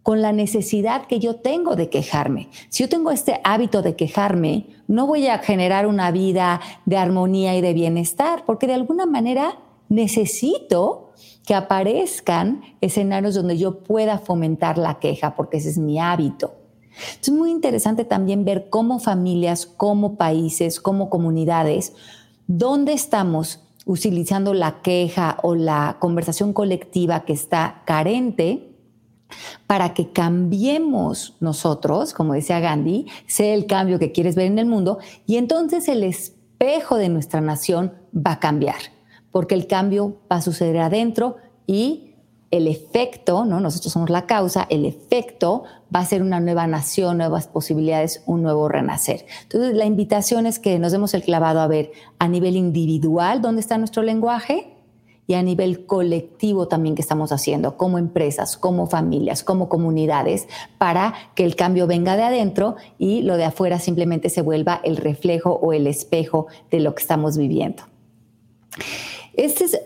con la necesidad que yo tengo de quejarme. Si yo tengo este hábito de quejarme, no voy a generar una vida de armonía y de bienestar, porque de alguna manera necesito que aparezcan escenarios donde yo pueda fomentar la queja, porque ese es mi hábito. Es muy interesante también ver cómo familias, como países, como comunidades, dónde estamos utilizando la queja o la conversación colectiva que está carente para que cambiemos nosotros, como decía Gandhi, sea el cambio que quieres ver en el mundo, y entonces el espejo de nuestra nación va a cambiar, porque el cambio va a suceder adentro y el efecto, ¿no? nosotros somos la causa, el efecto va a ser una nueva nación, nuevas posibilidades, un nuevo renacer. Entonces, la invitación es que nos demos el clavado a ver a nivel individual dónde está nuestro lenguaje, y a nivel colectivo también que estamos haciendo, como empresas, como familias, como comunidades, para que el cambio venga de adentro y lo de afuera simplemente se vuelva el reflejo o el espejo de lo que estamos viviendo. Este es,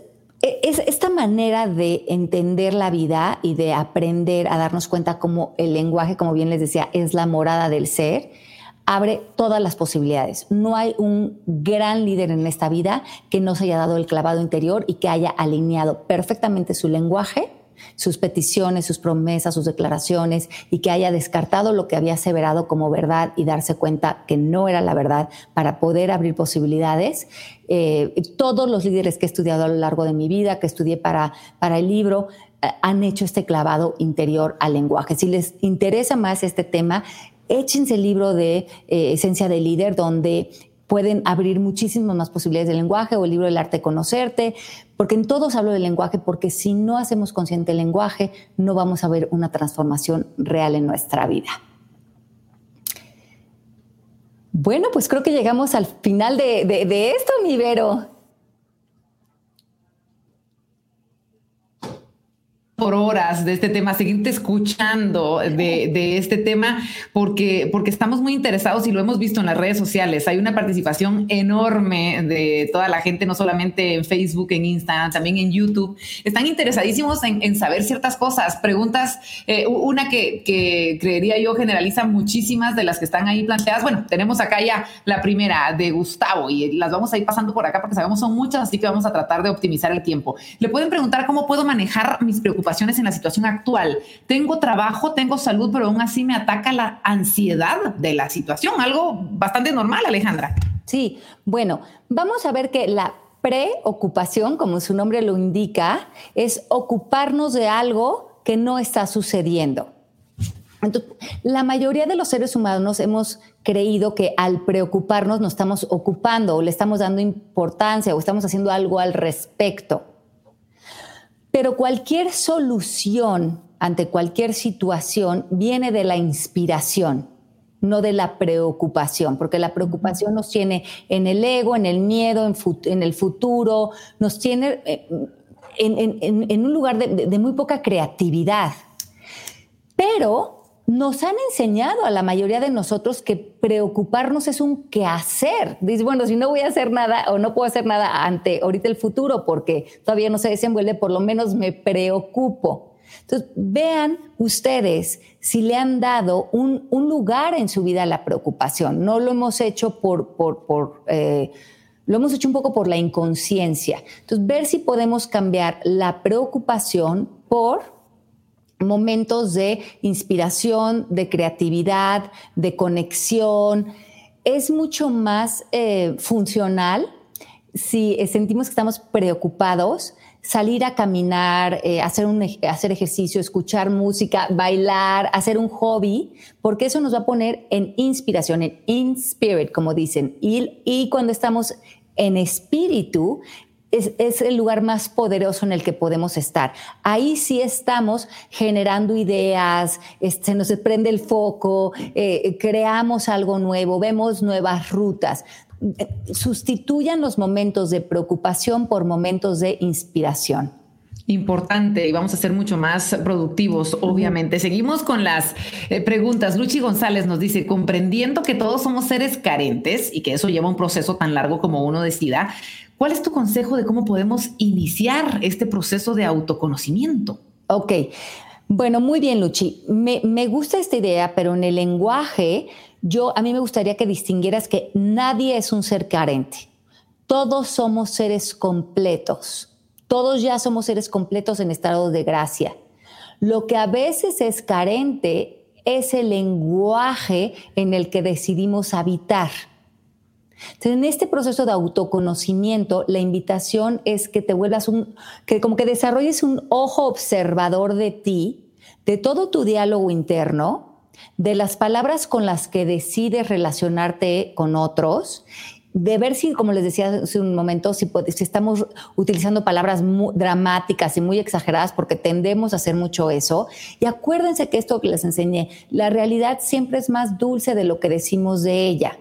esta manera de entender la vida y de aprender a darnos cuenta cómo el lenguaje, como bien les decía, es la morada del ser, abre todas las posibilidades. No hay un gran líder en esta vida que no se haya dado el clavado interior y que haya alineado perfectamente su lenguaje, sus peticiones, sus promesas, sus declaraciones y que haya descartado lo que había aseverado como verdad y darse cuenta que no era la verdad para poder abrir posibilidades. Eh, todos los líderes que he estudiado a lo largo de mi vida, que estudié para, para el libro, eh, han hecho este clavado interior al lenguaje. Si les interesa más este tema, échense el libro de eh, Esencia de Líder, donde pueden abrir muchísimas más posibilidades de lenguaje o el libro del arte de conocerte, porque en todos hablo del lenguaje, porque si no hacemos consciente el lenguaje, no vamos a ver una transformación real en nuestra vida. Bueno, pues creo que llegamos al final de, de esto, mi Vero. Por horas de este tema, seguirte escuchando de, este tema, porque, porque estamos muy interesados y lo hemos visto en las redes sociales. Hay una participación enorme de toda la gente, no solamente en Facebook, en Instagram, también en YouTube. Están interesadísimos en, saber ciertas cosas, preguntas, eh, una que, que, creería yo generaliza muchísimas de las que están ahí planteadas. Bueno, tenemos acá ya la primera de Gustavo y las vamos a ir pasando por acá porque sabemos son muchas, así que vamos a tratar de optimizar el tiempo. Le pueden preguntar cómo puedo manejar mis preocupaciones en la situación actual. Tengo trabajo, tengo salud, pero aún así me ataca la ansiedad de la situación, algo bastante normal, Alejandra. Sí, bueno, vamos a ver que la preocupación, como su nombre lo indica, es ocuparnos de algo que no está sucediendo. Entonces, la mayoría de los seres humanos hemos creído que al preocuparnos nos estamos ocupando o le estamos dando importancia o estamos haciendo algo al respecto. Pero cualquier solución ante cualquier situación viene de la inspiración, no de la preocupación, porque la preocupación nos tiene en el ego, en el miedo, en, el futuro, nos tiene eh, en, un lugar de muy poca creatividad. Pero nos han enseñado a la mayoría de nosotros que preocuparnos es un quehacer. Dice, bueno, si no voy a hacer nada o no puedo hacer nada ante ahorita el futuro porque todavía no se desenvuelve, por lo menos me preocupo. Entonces, vean ustedes si le han dado un, lugar en su vida a la preocupación. No lo hemos hecho por, por, eh, lo hemos hecho un poco por la inconsciencia. Entonces, ver si podemos cambiar la preocupación por momentos de inspiración, de creatividad, de conexión. Es mucho más eh, funcional si eh, sentimos que estamos preocupados, salir a caminar, eh, hacer, un, hacer ejercicio, escuchar música, bailar, hacer un hobby, porque eso nos va a poner en inspiración, en in spirit, como dicen. Y, y cuando estamos en espíritu, es, el lugar más poderoso en el que podemos estar. Ahí sí estamos generando ideas, se nos prende el foco, eh, creamos algo nuevo, vemos nuevas rutas. Sustituyan los momentos de preocupación por momentos de inspiración importante y vamos a ser mucho más productivos, obviamente. Seguimos con las eh, preguntas. Luchi González nos dice, comprendiendo que todos somos seres carentes y que eso lleva un proceso tan largo como uno decida, ¿Cuál es tu consejo de cómo podemos iniciar este proceso de autoconocimiento? Ok. Bueno, muy bien, Luchi. Me, gusta esta idea, pero en el lenguaje, yo a mí me gustaría que distinguieras que nadie es un ser carente. Todos somos seres completos. Todos ya somos seres completos en estado de gracia. Lo que a veces es carente es el lenguaje en el que decidimos habitar. Entonces, en este proceso de autoconocimiento, la invitación es que te vuelvas un, que como que desarrolles un ojo observador de ti, de todo tu diálogo interno, de las palabras con las que decides relacionarte con otros de ver si, como les decía hace un momento, si, si estamos utilizando palabras dramáticas y muy exageradas, porque tendemos a hacer mucho eso. Y acuérdense que esto que les enseñé, la realidad siempre es más dulce de lo que decimos de ella.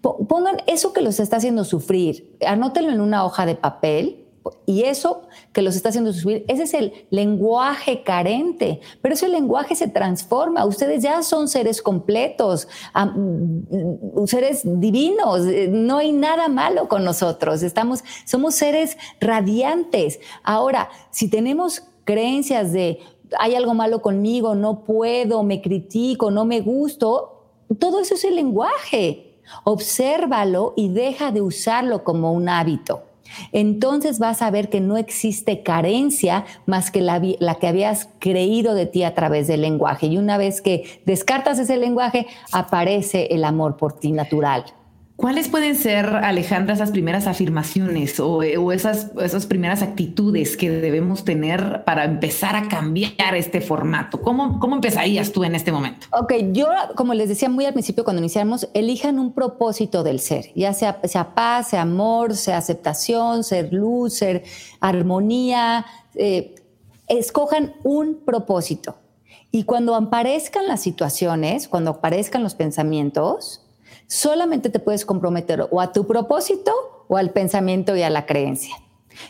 Pongan eso que los está haciendo sufrir, anótenlo en una hoja de papel y eso que los está haciendo sufrir, ese es el lenguaje carente, pero ese lenguaje se transforma. Ustedes ya son seres completos, mm, seres divinos, eh, no hay nada malo con nosotros, estamos, somos seres radiantes. Ahora, si tenemos creencias de hay algo malo conmigo, no puedo, me critico, no me gusto, todo eso es el lenguaje. Obsérvalo y deja de usarlo como un hábito. Entonces vas a ver que no existe carencia más que la, la, que habías creído de ti a través del lenguaje. Y una vez que descartas ese lenguaje, aparece el amor por ti natural. ¿Cuáles pueden ser, Alejandra, esas primeras afirmaciones o, esas, esas, primeras actitudes que debemos tener para empezar a cambiar este formato? ¿Cómo, ¿Cómo empezarías tú en este momento? Ok, yo, como les decía muy al principio cuando iniciamos, elijan un propósito del ser, ya sea, sea paz, sea amor, sea aceptación, ser luz, ser armonía. Eh, escojan un propósito. Y cuando aparezcan las situaciones, cuando aparezcan los pensamientos, solamente te puedes comprometer o a tu propósito o al pensamiento y a la creencia.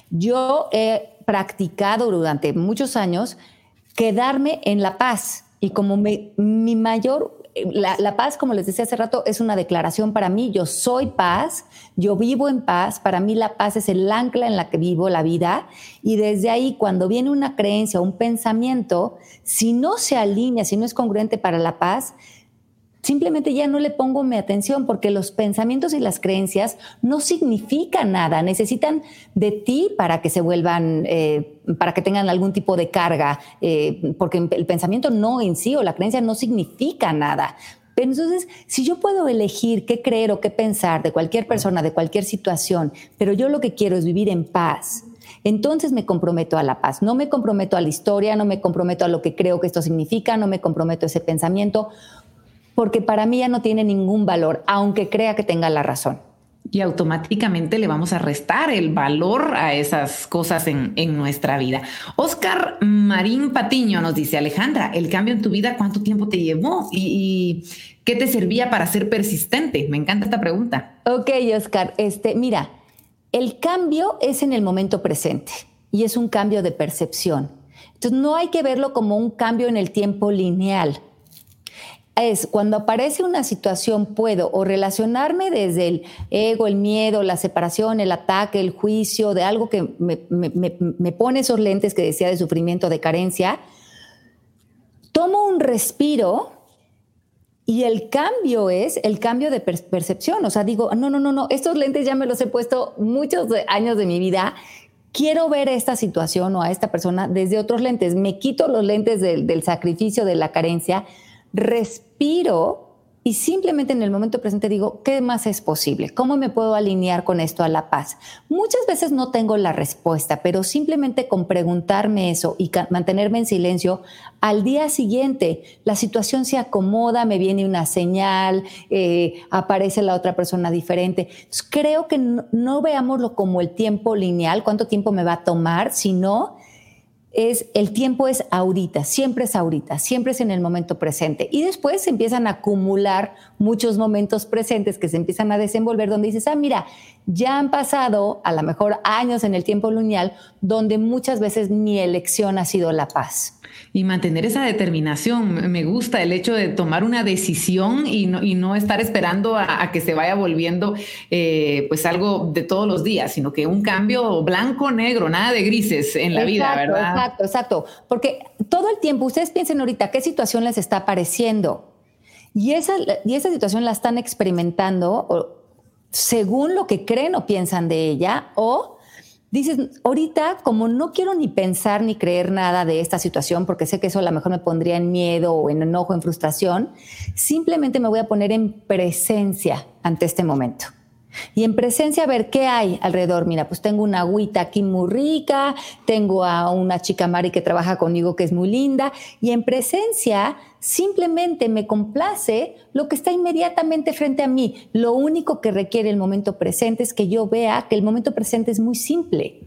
Yo he practicado durante muchos años quedarme en la paz y como mi mayor, la, la, paz, como les decía hace rato, es una declaración para mí, yo soy paz, yo vivo en paz, para mí la paz es el ancla en la que vivo la vida. Y desde ahí cuando viene una creencia un pensamiento, si no se alinea, si no es congruente para la paz, simplemente ya no le pongo mi atención porque los pensamientos y las creencias no significan nada, necesitan de ti para que se vuelvan, eh, para que tengan algún tipo de carga, eh, porque el pensamiento no en sí o la creencia no significa nada. Pero entonces, si yo puedo elegir qué creer o qué pensar de cualquier persona, de cualquier situación, pero yo lo que quiero es vivir en paz, entonces me comprometo a la paz. No me comprometo a la historia, no me comprometo a lo que creo que esto significa, no me comprometo a ese pensamiento, porque para mí ya no tiene ningún valor, aunque crea que tenga la razón y automáticamente le vamos a restar el valor a esas cosas en, nuestra vida. Oscar Marín Patiño nos dice, Alejandra, el cambio en tu vida, ¿cuánto tiempo te llevó? ¿Y, qué te servía para ser persistente? Me encanta esta pregunta. Ok, Oscar, este, mira, el cambio es en el momento presente y es un cambio de percepción. Entonces no hay que verlo como un cambio en el tiempo lineal es cuando aparece una situación puedo o relacionarme desde el ego, el miedo, la separación, el ataque, el juicio, de algo que me, pone esos lentes que decía de sufrimiento, de carencia, tomo un respiro y el cambio es el cambio de percepción. O sea, digo, no, no, no, no, estos lentes ya me los he puesto muchos años de mi vida. Quiero ver esta situación o a esta persona desde otros lentes. Me quito los lentes del sacrificio, de la carencia respiro y simplemente en el momento presente digo, ¿qué más es posible? ¿Cómo me puedo alinear con esto a la paz? Muchas veces no tengo la respuesta, pero simplemente con preguntarme eso y mantenerme en silencio, al día siguiente la situación se acomoda, me viene una señal, eh, aparece la otra persona diferente. creo que no, no veámoslo como el tiempo lineal, cuánto tiempo me va a tomar, sino es el tiempo es ahorita, siempre es ahorita, siempre es en el momento presente. Y después se empiezan a acumular muchos momentos presentes que se empiezan a desenvolver donde dices, ah, mira, ya han pasado a lo mejor años en el tiempo lineal donde muchas veces mi elección ha sido la paz y mantener esa determinación. Me gusta el hecho de tomar una decisión y no, y no estar esperando a, que se vaya volviendo eh, pues algo de todos los días, sino que un cambio blanco, negro, nada de grises en la vida, ¿verdad? Exacto, exacto. Porque todo el tiempo, ustedes piensen ahorita qué situación les está apareciendo. Y esa, y esa situación la están experimentando según lo que creen o piensan de ella o dices, ahorita como no quiero ni pensar ni creer nada de esta situación, porque sé que eso a lo mejor me pondría en miedo o en enojo, en frustración, simplemente me voy a poner en presencia ante este momento. Y en presencia a ver qué hay alrededor. Mira, pues tengo una agüita aquí muy rica, tengo a una chica Mari que trabaja conmigo que es muy linda. Y en presencia simplemente me complace lo que está inmediatamente frente a mí. Lo único que requiere el momento presente es que yo vea que el momento presente es muy simple.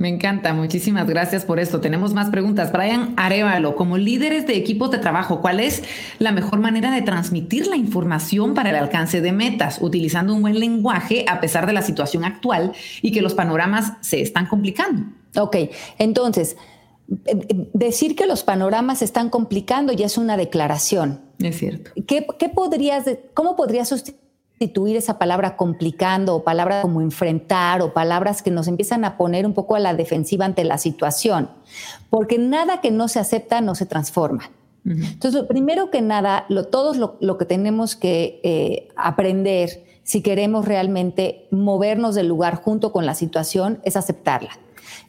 Me encanta, muchísimas gracias por esto. Tenemos más preguntas. Brian Arevalo, como líderes de equipos de trabajo, ¿cuál es la mejor manera de transmitir la información para el alcance de metas, utilizando un buen lenguaje a pesar de la situación actual y que los panoramas se están complicando? Ok, entonces, decir que los panoramas se están complicando ya es una declaración. Es cierto. ¿Qué, podrías, ¿Cómo podrías sustituir? esa palabra complicando o palabras como enfrentar o palabras que nos empiezan a poner un poco a la defensiva ante la situación, porque nada que no se acepta no se transforma. Entonces, primero que nada, lo, todos lo, que tenemos que eh, aprender si queremos realmente movernos del lugar junto con la situación es aceptarla.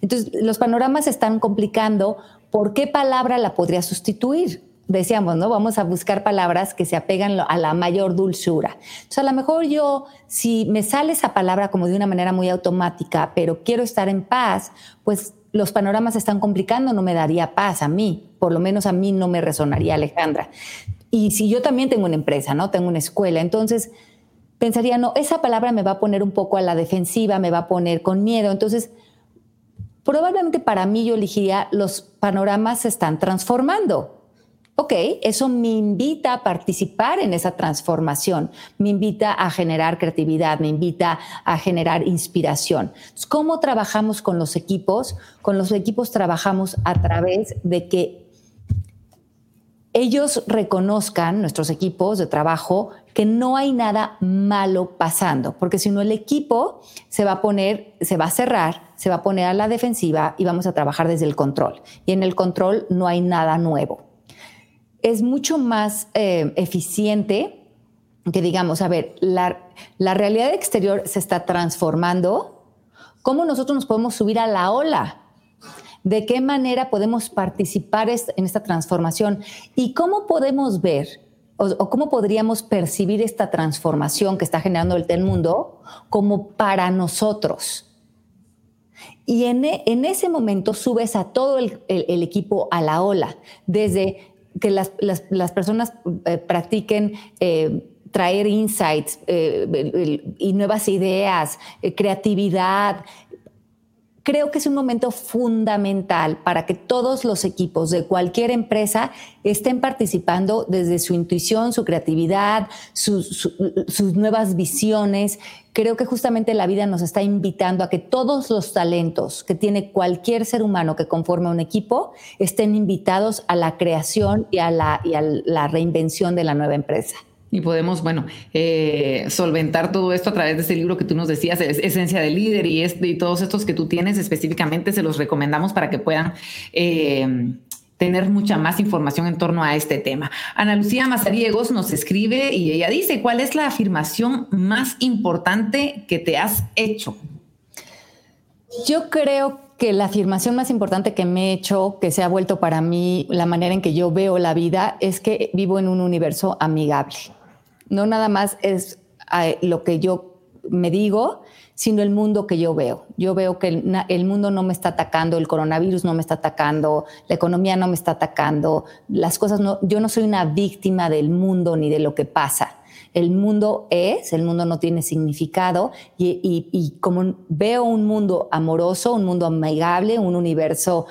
Entonces, los panoramas se están complicando. ¿Por qué palabra la podría sustituir? decíamos, ¿no? Vamos a buscar palabras que se apegan a la mayor dulzura. Entonces, a lo mejor yo, si me sale esa palabra como de una manera muy automática, pero quiero estar en paz, pues los panoramas están complicando, no me daría paz a mí, por lo menos a mí no me resonaría Alejandra. Y si yo también tengo una empresa, ¿no? Tengo una escuela, entonces pensaría, no, esa palabra me va a poner un poco a la defensiva, me va a poner con miedo, entonces probablemente para mí yo elegiría los panoramas se están transformando Ok, eso me invita a participar en esa transformación, me invita a generar creatividad, me invita a generar inspiración. ¿Cómo trabajamos con los equipos? Con los equipos trabajamos a través de que ellos reconozcan, nuestros equipos de trabajo, que no hay nada malo pasando, porque si no el equipo se va a poner, se va a cerrar, se va a poner a la defensiva y vamos a trabajar desde el control. Y en el control no hay nada nuevo es mucho más eh, eficiente que digamos, a ver, la, realidad exterior se está transformando, ¿cómo nosotros nos podemos subir a la ola? ¿De qué manera podemos participar en esta transformación? ¿Y cómo podemos ver o, cómo podríamos percibir esta transformación que está generando el, el mundo como para nosotros? Y en, e, ese momento subes a todo el, equipo a la ola, desde que las, personas eh, practiquen eh, traer insights eh, y nuevas ideas, creatividad, creo que es un momento fundamental para que todos los equipos de cualquier empresa estén participando desde su intuición, su creatividad, sus, nuevas visiones. Creo que justamente la vida nos está invitando a que todos los talentos que tiene cualquier ser humano que conforme un equipo estén invitados a la creación y a la reinvención de la nueva empresa. Y podemos, bueno, eh, solventar todo esto a través de ese libro que tú nos decías, Esencia del Líder y, este, y todos estos que tú tienes específicamente, se los recomendamos para que puedan eh, tener mucha más información en torno a este tema. Ana Lucía Mazariegos nos escribe y ella dice, ¿cuál es la afirmación más importante que te has hecho? Yo creo que la afirmación más importante que me he hecho, que se ha vuelto para mí la manera en que yo veo la vida, es que vivo en un universo amigable no nada más es lo que yo me digo, sino el mundo que yo veo. Yo veo que el, mundo no me está atacando, el coronavirus no me está atacando, la economía no me está atacando, las cosas no, yo no soy una víctima del mundo ni de lo que pasa. El mundo es, el mundo no tiene significado y, y como veo un mundo amoroso, un mundo amigable, un universo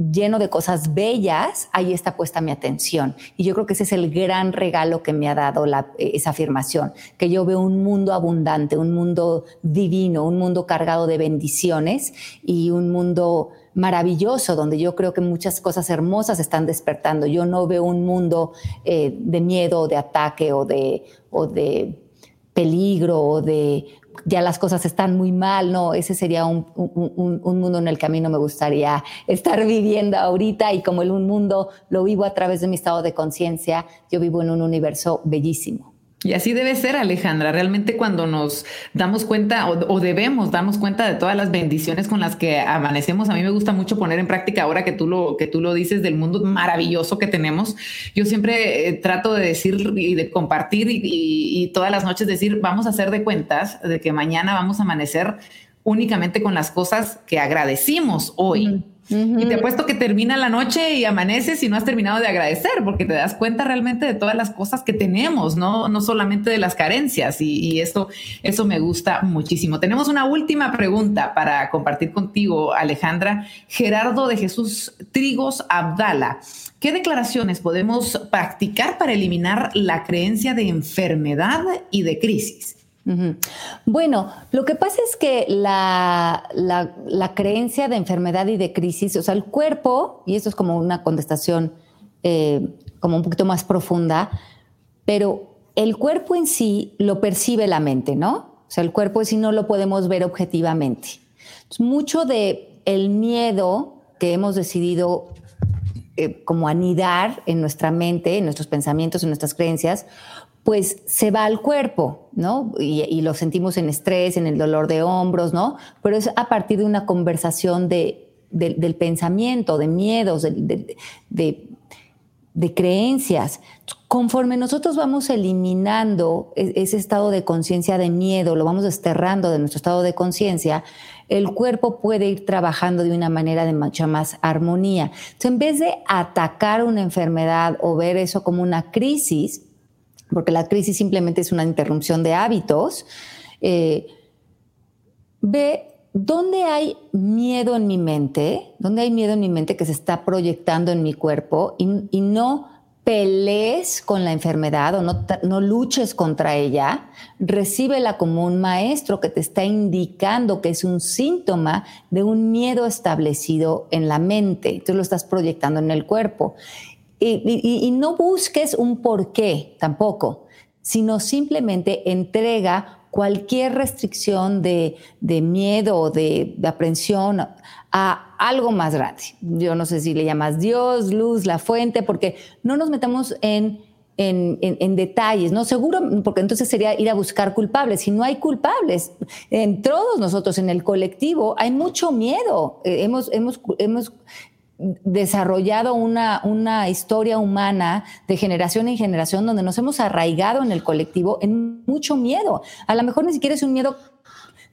lleno de cosas bellas, ahí está puesta mi atención. Y yo creo que ese es el gran regalo que me ha dado esa afirmación, que yo veo un mundo abundante, un mundo divino, un mundo cargado de bendiciones y un mundo maravilloso, donde yo creo que muchas cosas hermosas están despertando. Yo no veo un mundo eh, de miedo, de ataque o de, o de peligro o de ya las cosas están muy mal, no, ese sería un, mundo en el que a no me gustaría estar viviendo ahorita y como el un mundo lo vivo a través de mi estado de conciencia, yo vivo en un universo bellísimo. Y así debe ser, Alejandra. Realmente cuando nos damos cuenta o, debemos darnos cuenta de todas las bendiciones con las que amanecemos, a mí me gusta mucho poner en práctica ahora que tú lo, que tú lo dices del mundo maravilloso que tenemos. Yo siempre eh, trato de decir y de compartir y, todas las noches decir, vamos a hacer de cuentas de que mañana vamos a amanecer únicamente con las cosas que agradecimos hoy. Y te apuesto que termina la noche y amaneces y no has terminado de agradecer porque te das cuenta realmente de todas las cosas que tenemos, no, no solamente de las carencias. Y, y eso, eso me gusta muchísimo. Tenemos una última pregunta para compartir contigo, Alejandra. Gerardo de Jesús Trigos Abdala. ¿Qué declaraciones podemos practicar para eliminar la creencia de enfermedad y de crisis? Bueno, lo que pasa es que la, creencia de enfermedad y de crisis, o sea, el cuerpo, y esto es como una contestación eh, como un poquito más profunda, pero el cuerpo en sí lo percibe la mente, ¿no? O sea, el cuerpo en sí no lo podemos ver objetivamente. mucho de el miedo que hemos decidido eh, como anidar en nuestra mente, en nuestros pensamientos, en nuestras creencias, pues se va al cuerpo, ¿no? Y, lo sentimos en estrés, en el dolor de hombros, ¿no? Pero es a partir de una conversación de, del pensamiento, de miedos, de, de, creencias. Conforme nosotros vamos eliminando e, ese estado de conciencia de miedo, lo vamos desterrando de nuestro estado de conciencia, el cuerpo puede ir trabajando de una manera de mucha más armonía. Entonces, en vez de atacar una enfermedad o ver eso como una crisis, porque la crisis simplemente es una interrupción de hábitos, eh, ve dónde hay miedo en mi mente, dónde hay miedo en mi mente que se está proyectando en mi cuerpo y, no pelees con la enfermedad o no, no, luches contra ella, recíbela como un maestro que te está indicando que es un síntoma de un miedo establecido en la mente. Tú lo estás proyectando en el cuerpo. Y, no busques un porqué tampoco, sino simplemente entrega cualquier restricción de, miedo o de, aprensión a algo más grande. Yo no sé si le llamas Dios, luz, la fuente, porque no nos metamos en, en, detalles, ¿no? Seguro, porque entonces sería ir a buscar culpables. Si no hay culpables, en todos nosotros, en el colectivo, hay mucho miedo. Eh, hemos, hemos, hemos desarrollado una, una historia humana de generación en generación donde nos hemos arraigado en el colectivo en mucho miedo. A lo mejor ni siquiera es un miedo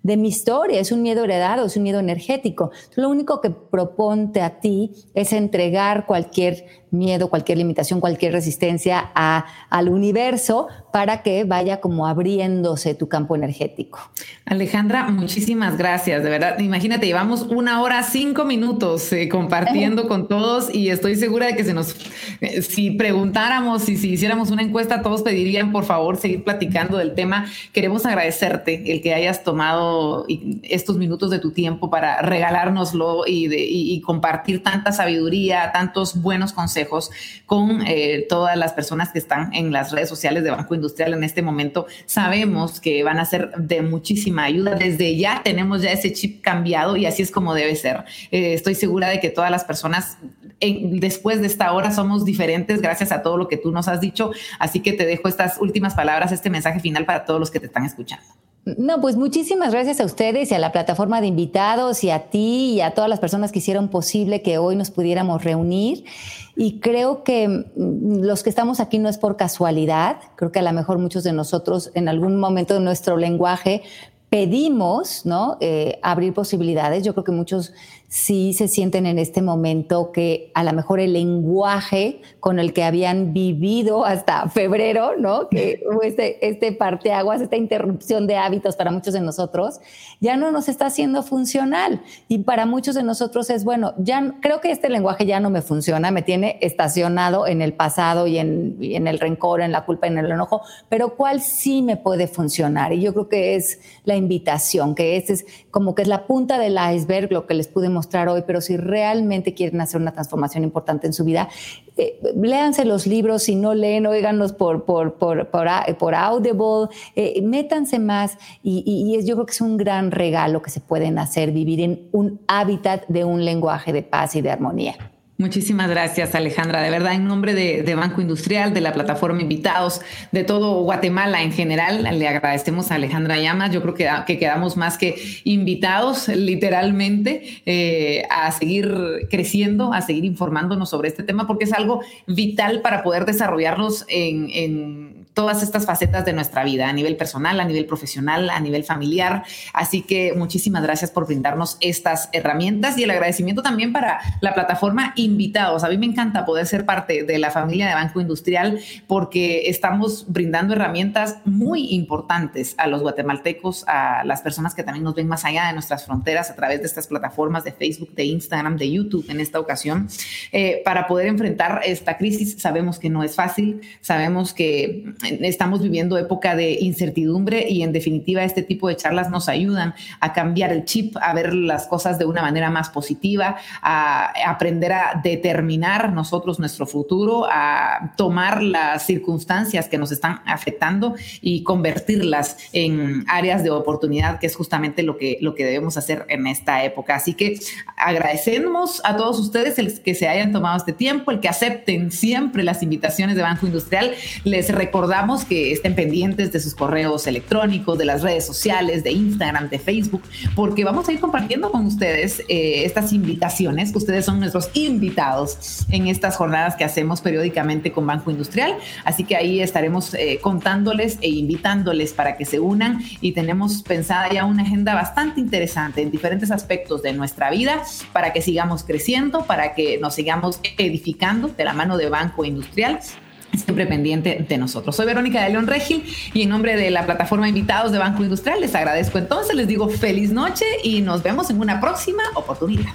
de mi historia, es un miedo heredado, es un miedo energético. Lo único que proponte a ti es entregar cualquier miedo, cualquier limitación, cualquier resistencia a, al universo para que vaya como abriéndose tu campo energético. Alejandra, muchísimas gracias, de verdad. Imagínate, llevamos una hora, cinco minutos eh, compartiendo con todos y estoy segura de que se nos, eh, si preguntáramos y si hiciéramos una encuesta, todos pedirían por favor seguir platicando del tema. Queremos agradecerte el que hayas tomado estos minutos de tu tiempo para regalárnoslo y, de, y compartir tanta sabiduría, tantos buenos consejos con eh, todas las personas que están en las redes sociales de Banco Industrial en este momento. Sabemos que van a ser de muchísima ayuda. Desde ya tenemos ya ese chip cambiado y así es como debe ser. Eh, estoy segura de que todas las personas después de esta hora somos diferentes gracias a todo lo que tú nos has dicho. Así que te dejo estas últimas palabras, este mensaje final para todos los que te están escuchando. No, pues muchísimas gracias a ustedes y a la plataforma de invitados y a ti y a todas las personas que hicieron posible que hoy nos pudiéramos reunir. Y creo que mm, los que estamos aquí no es por casualidad, creo que a lo mejor muchos de nosotros en algún momento de nuestro lenguaje pedimos, ¿no? Eh, abrir posibilidades. Yo creo que muchos sí se sienten en este momento que a lo mejor el lenguaje con el que habían vivido hasta febrero, ¿no? Que este, este parteaguas, esta interrupción de hábitos para muchos de nosotros, ya no nos está haciendo funcional. Y para muchos de nosotros es, bueno, ya creo que este lenguaje ya no me funciona, me tiene estacionado en el pasado y en, y en el rencor, en la culpa, en el enojo, pero ¿cuál sí me puede funcionar? Y yo creo que es la invitación, que este es como que es la punta del iceberg, lo que les pude mostrar hoy, pero si realmente quieren hacer una transformación importante en su vida, eh, léanse los libros, si no leen, óiganlos por, por, por, por, Audible, eh, métanse más y, y, yo creo que es un gran regalo que se pueden hacer, vivir en un hábitat de un lenguaje de paz y de armonía. Muchísimas gracias, Alejandra. De verdad, en nombre de, Banco Industrial, de la plataforma Invitados, de todo Guatemala en general, le agradecemos a Alejandra Llamas. Yo creo que, que quedamos más que invitados, literalmente, eh, a seguir creciendo, a seguir informándonos sobre este tema, porque es algo vital para poder desarrollarnos en todas estas facetas de nuestra vida, a nivel personal, a nivel profesional, a nivel familiar. Así que muchísimas gracias por brindarnos estas herramientas y el agradecimiento también para la plataforma Invitados. A mí me encanta poder ser parte de la familia de Banco Industrial porque estamos brindando herramientas muy importantes a los guatemaltecos, a las personas que también nos ven más allá de nuestras fronteras a través de estas plataformas de Facebook, de Instagram, de YouTube en esta ocasión, eh, para poder enfrentar esta crisis. Sabemos que no es fácil, sabemos que estamos viviendo época de incertidumbre y en definitiva este tipo de charlas nos ayudan a cambiar el chip, a ver las cosas de una manera más positiva, a aprender a determinar nosotros nuestro futuro, a tomar las circunstancias que nos están afectando y convertirlas en áreas de oportunidad, que es justamente lo que, lo que debemos hacer en esta época. Así que agradecemos a todos ustedes el que se hayan tomado este tiempo, el que acepten siempre las invitaciones de Banco Industrial. Les recordamos que estén pendientes de sus correos electrónicos, de las redes sociales, de Instagram, de Facebook, porque vamos a ir compartiendo con ustedes eh, estas invitaciones. Ustedes son nuestros invitados en estas jornadas que hacemos periódicamente con Banco Industrial. Así que ahí estaremos eh, contándoles e invitándoles para que se unan y tenemos pensada ya una agenda bastante interesante en diferentes aspectos de nuestra vida para que sigamos creciendo, para que nos sigamos edificando de la mano de Banco Industrial siempre pendiente de nosotros. Soy Verónica de León Regil y en nombre de la plataforma Invitados de Banco Industrial les agradezco entonces, les digo feliz noche y nos vemos en una próxima oportunidad.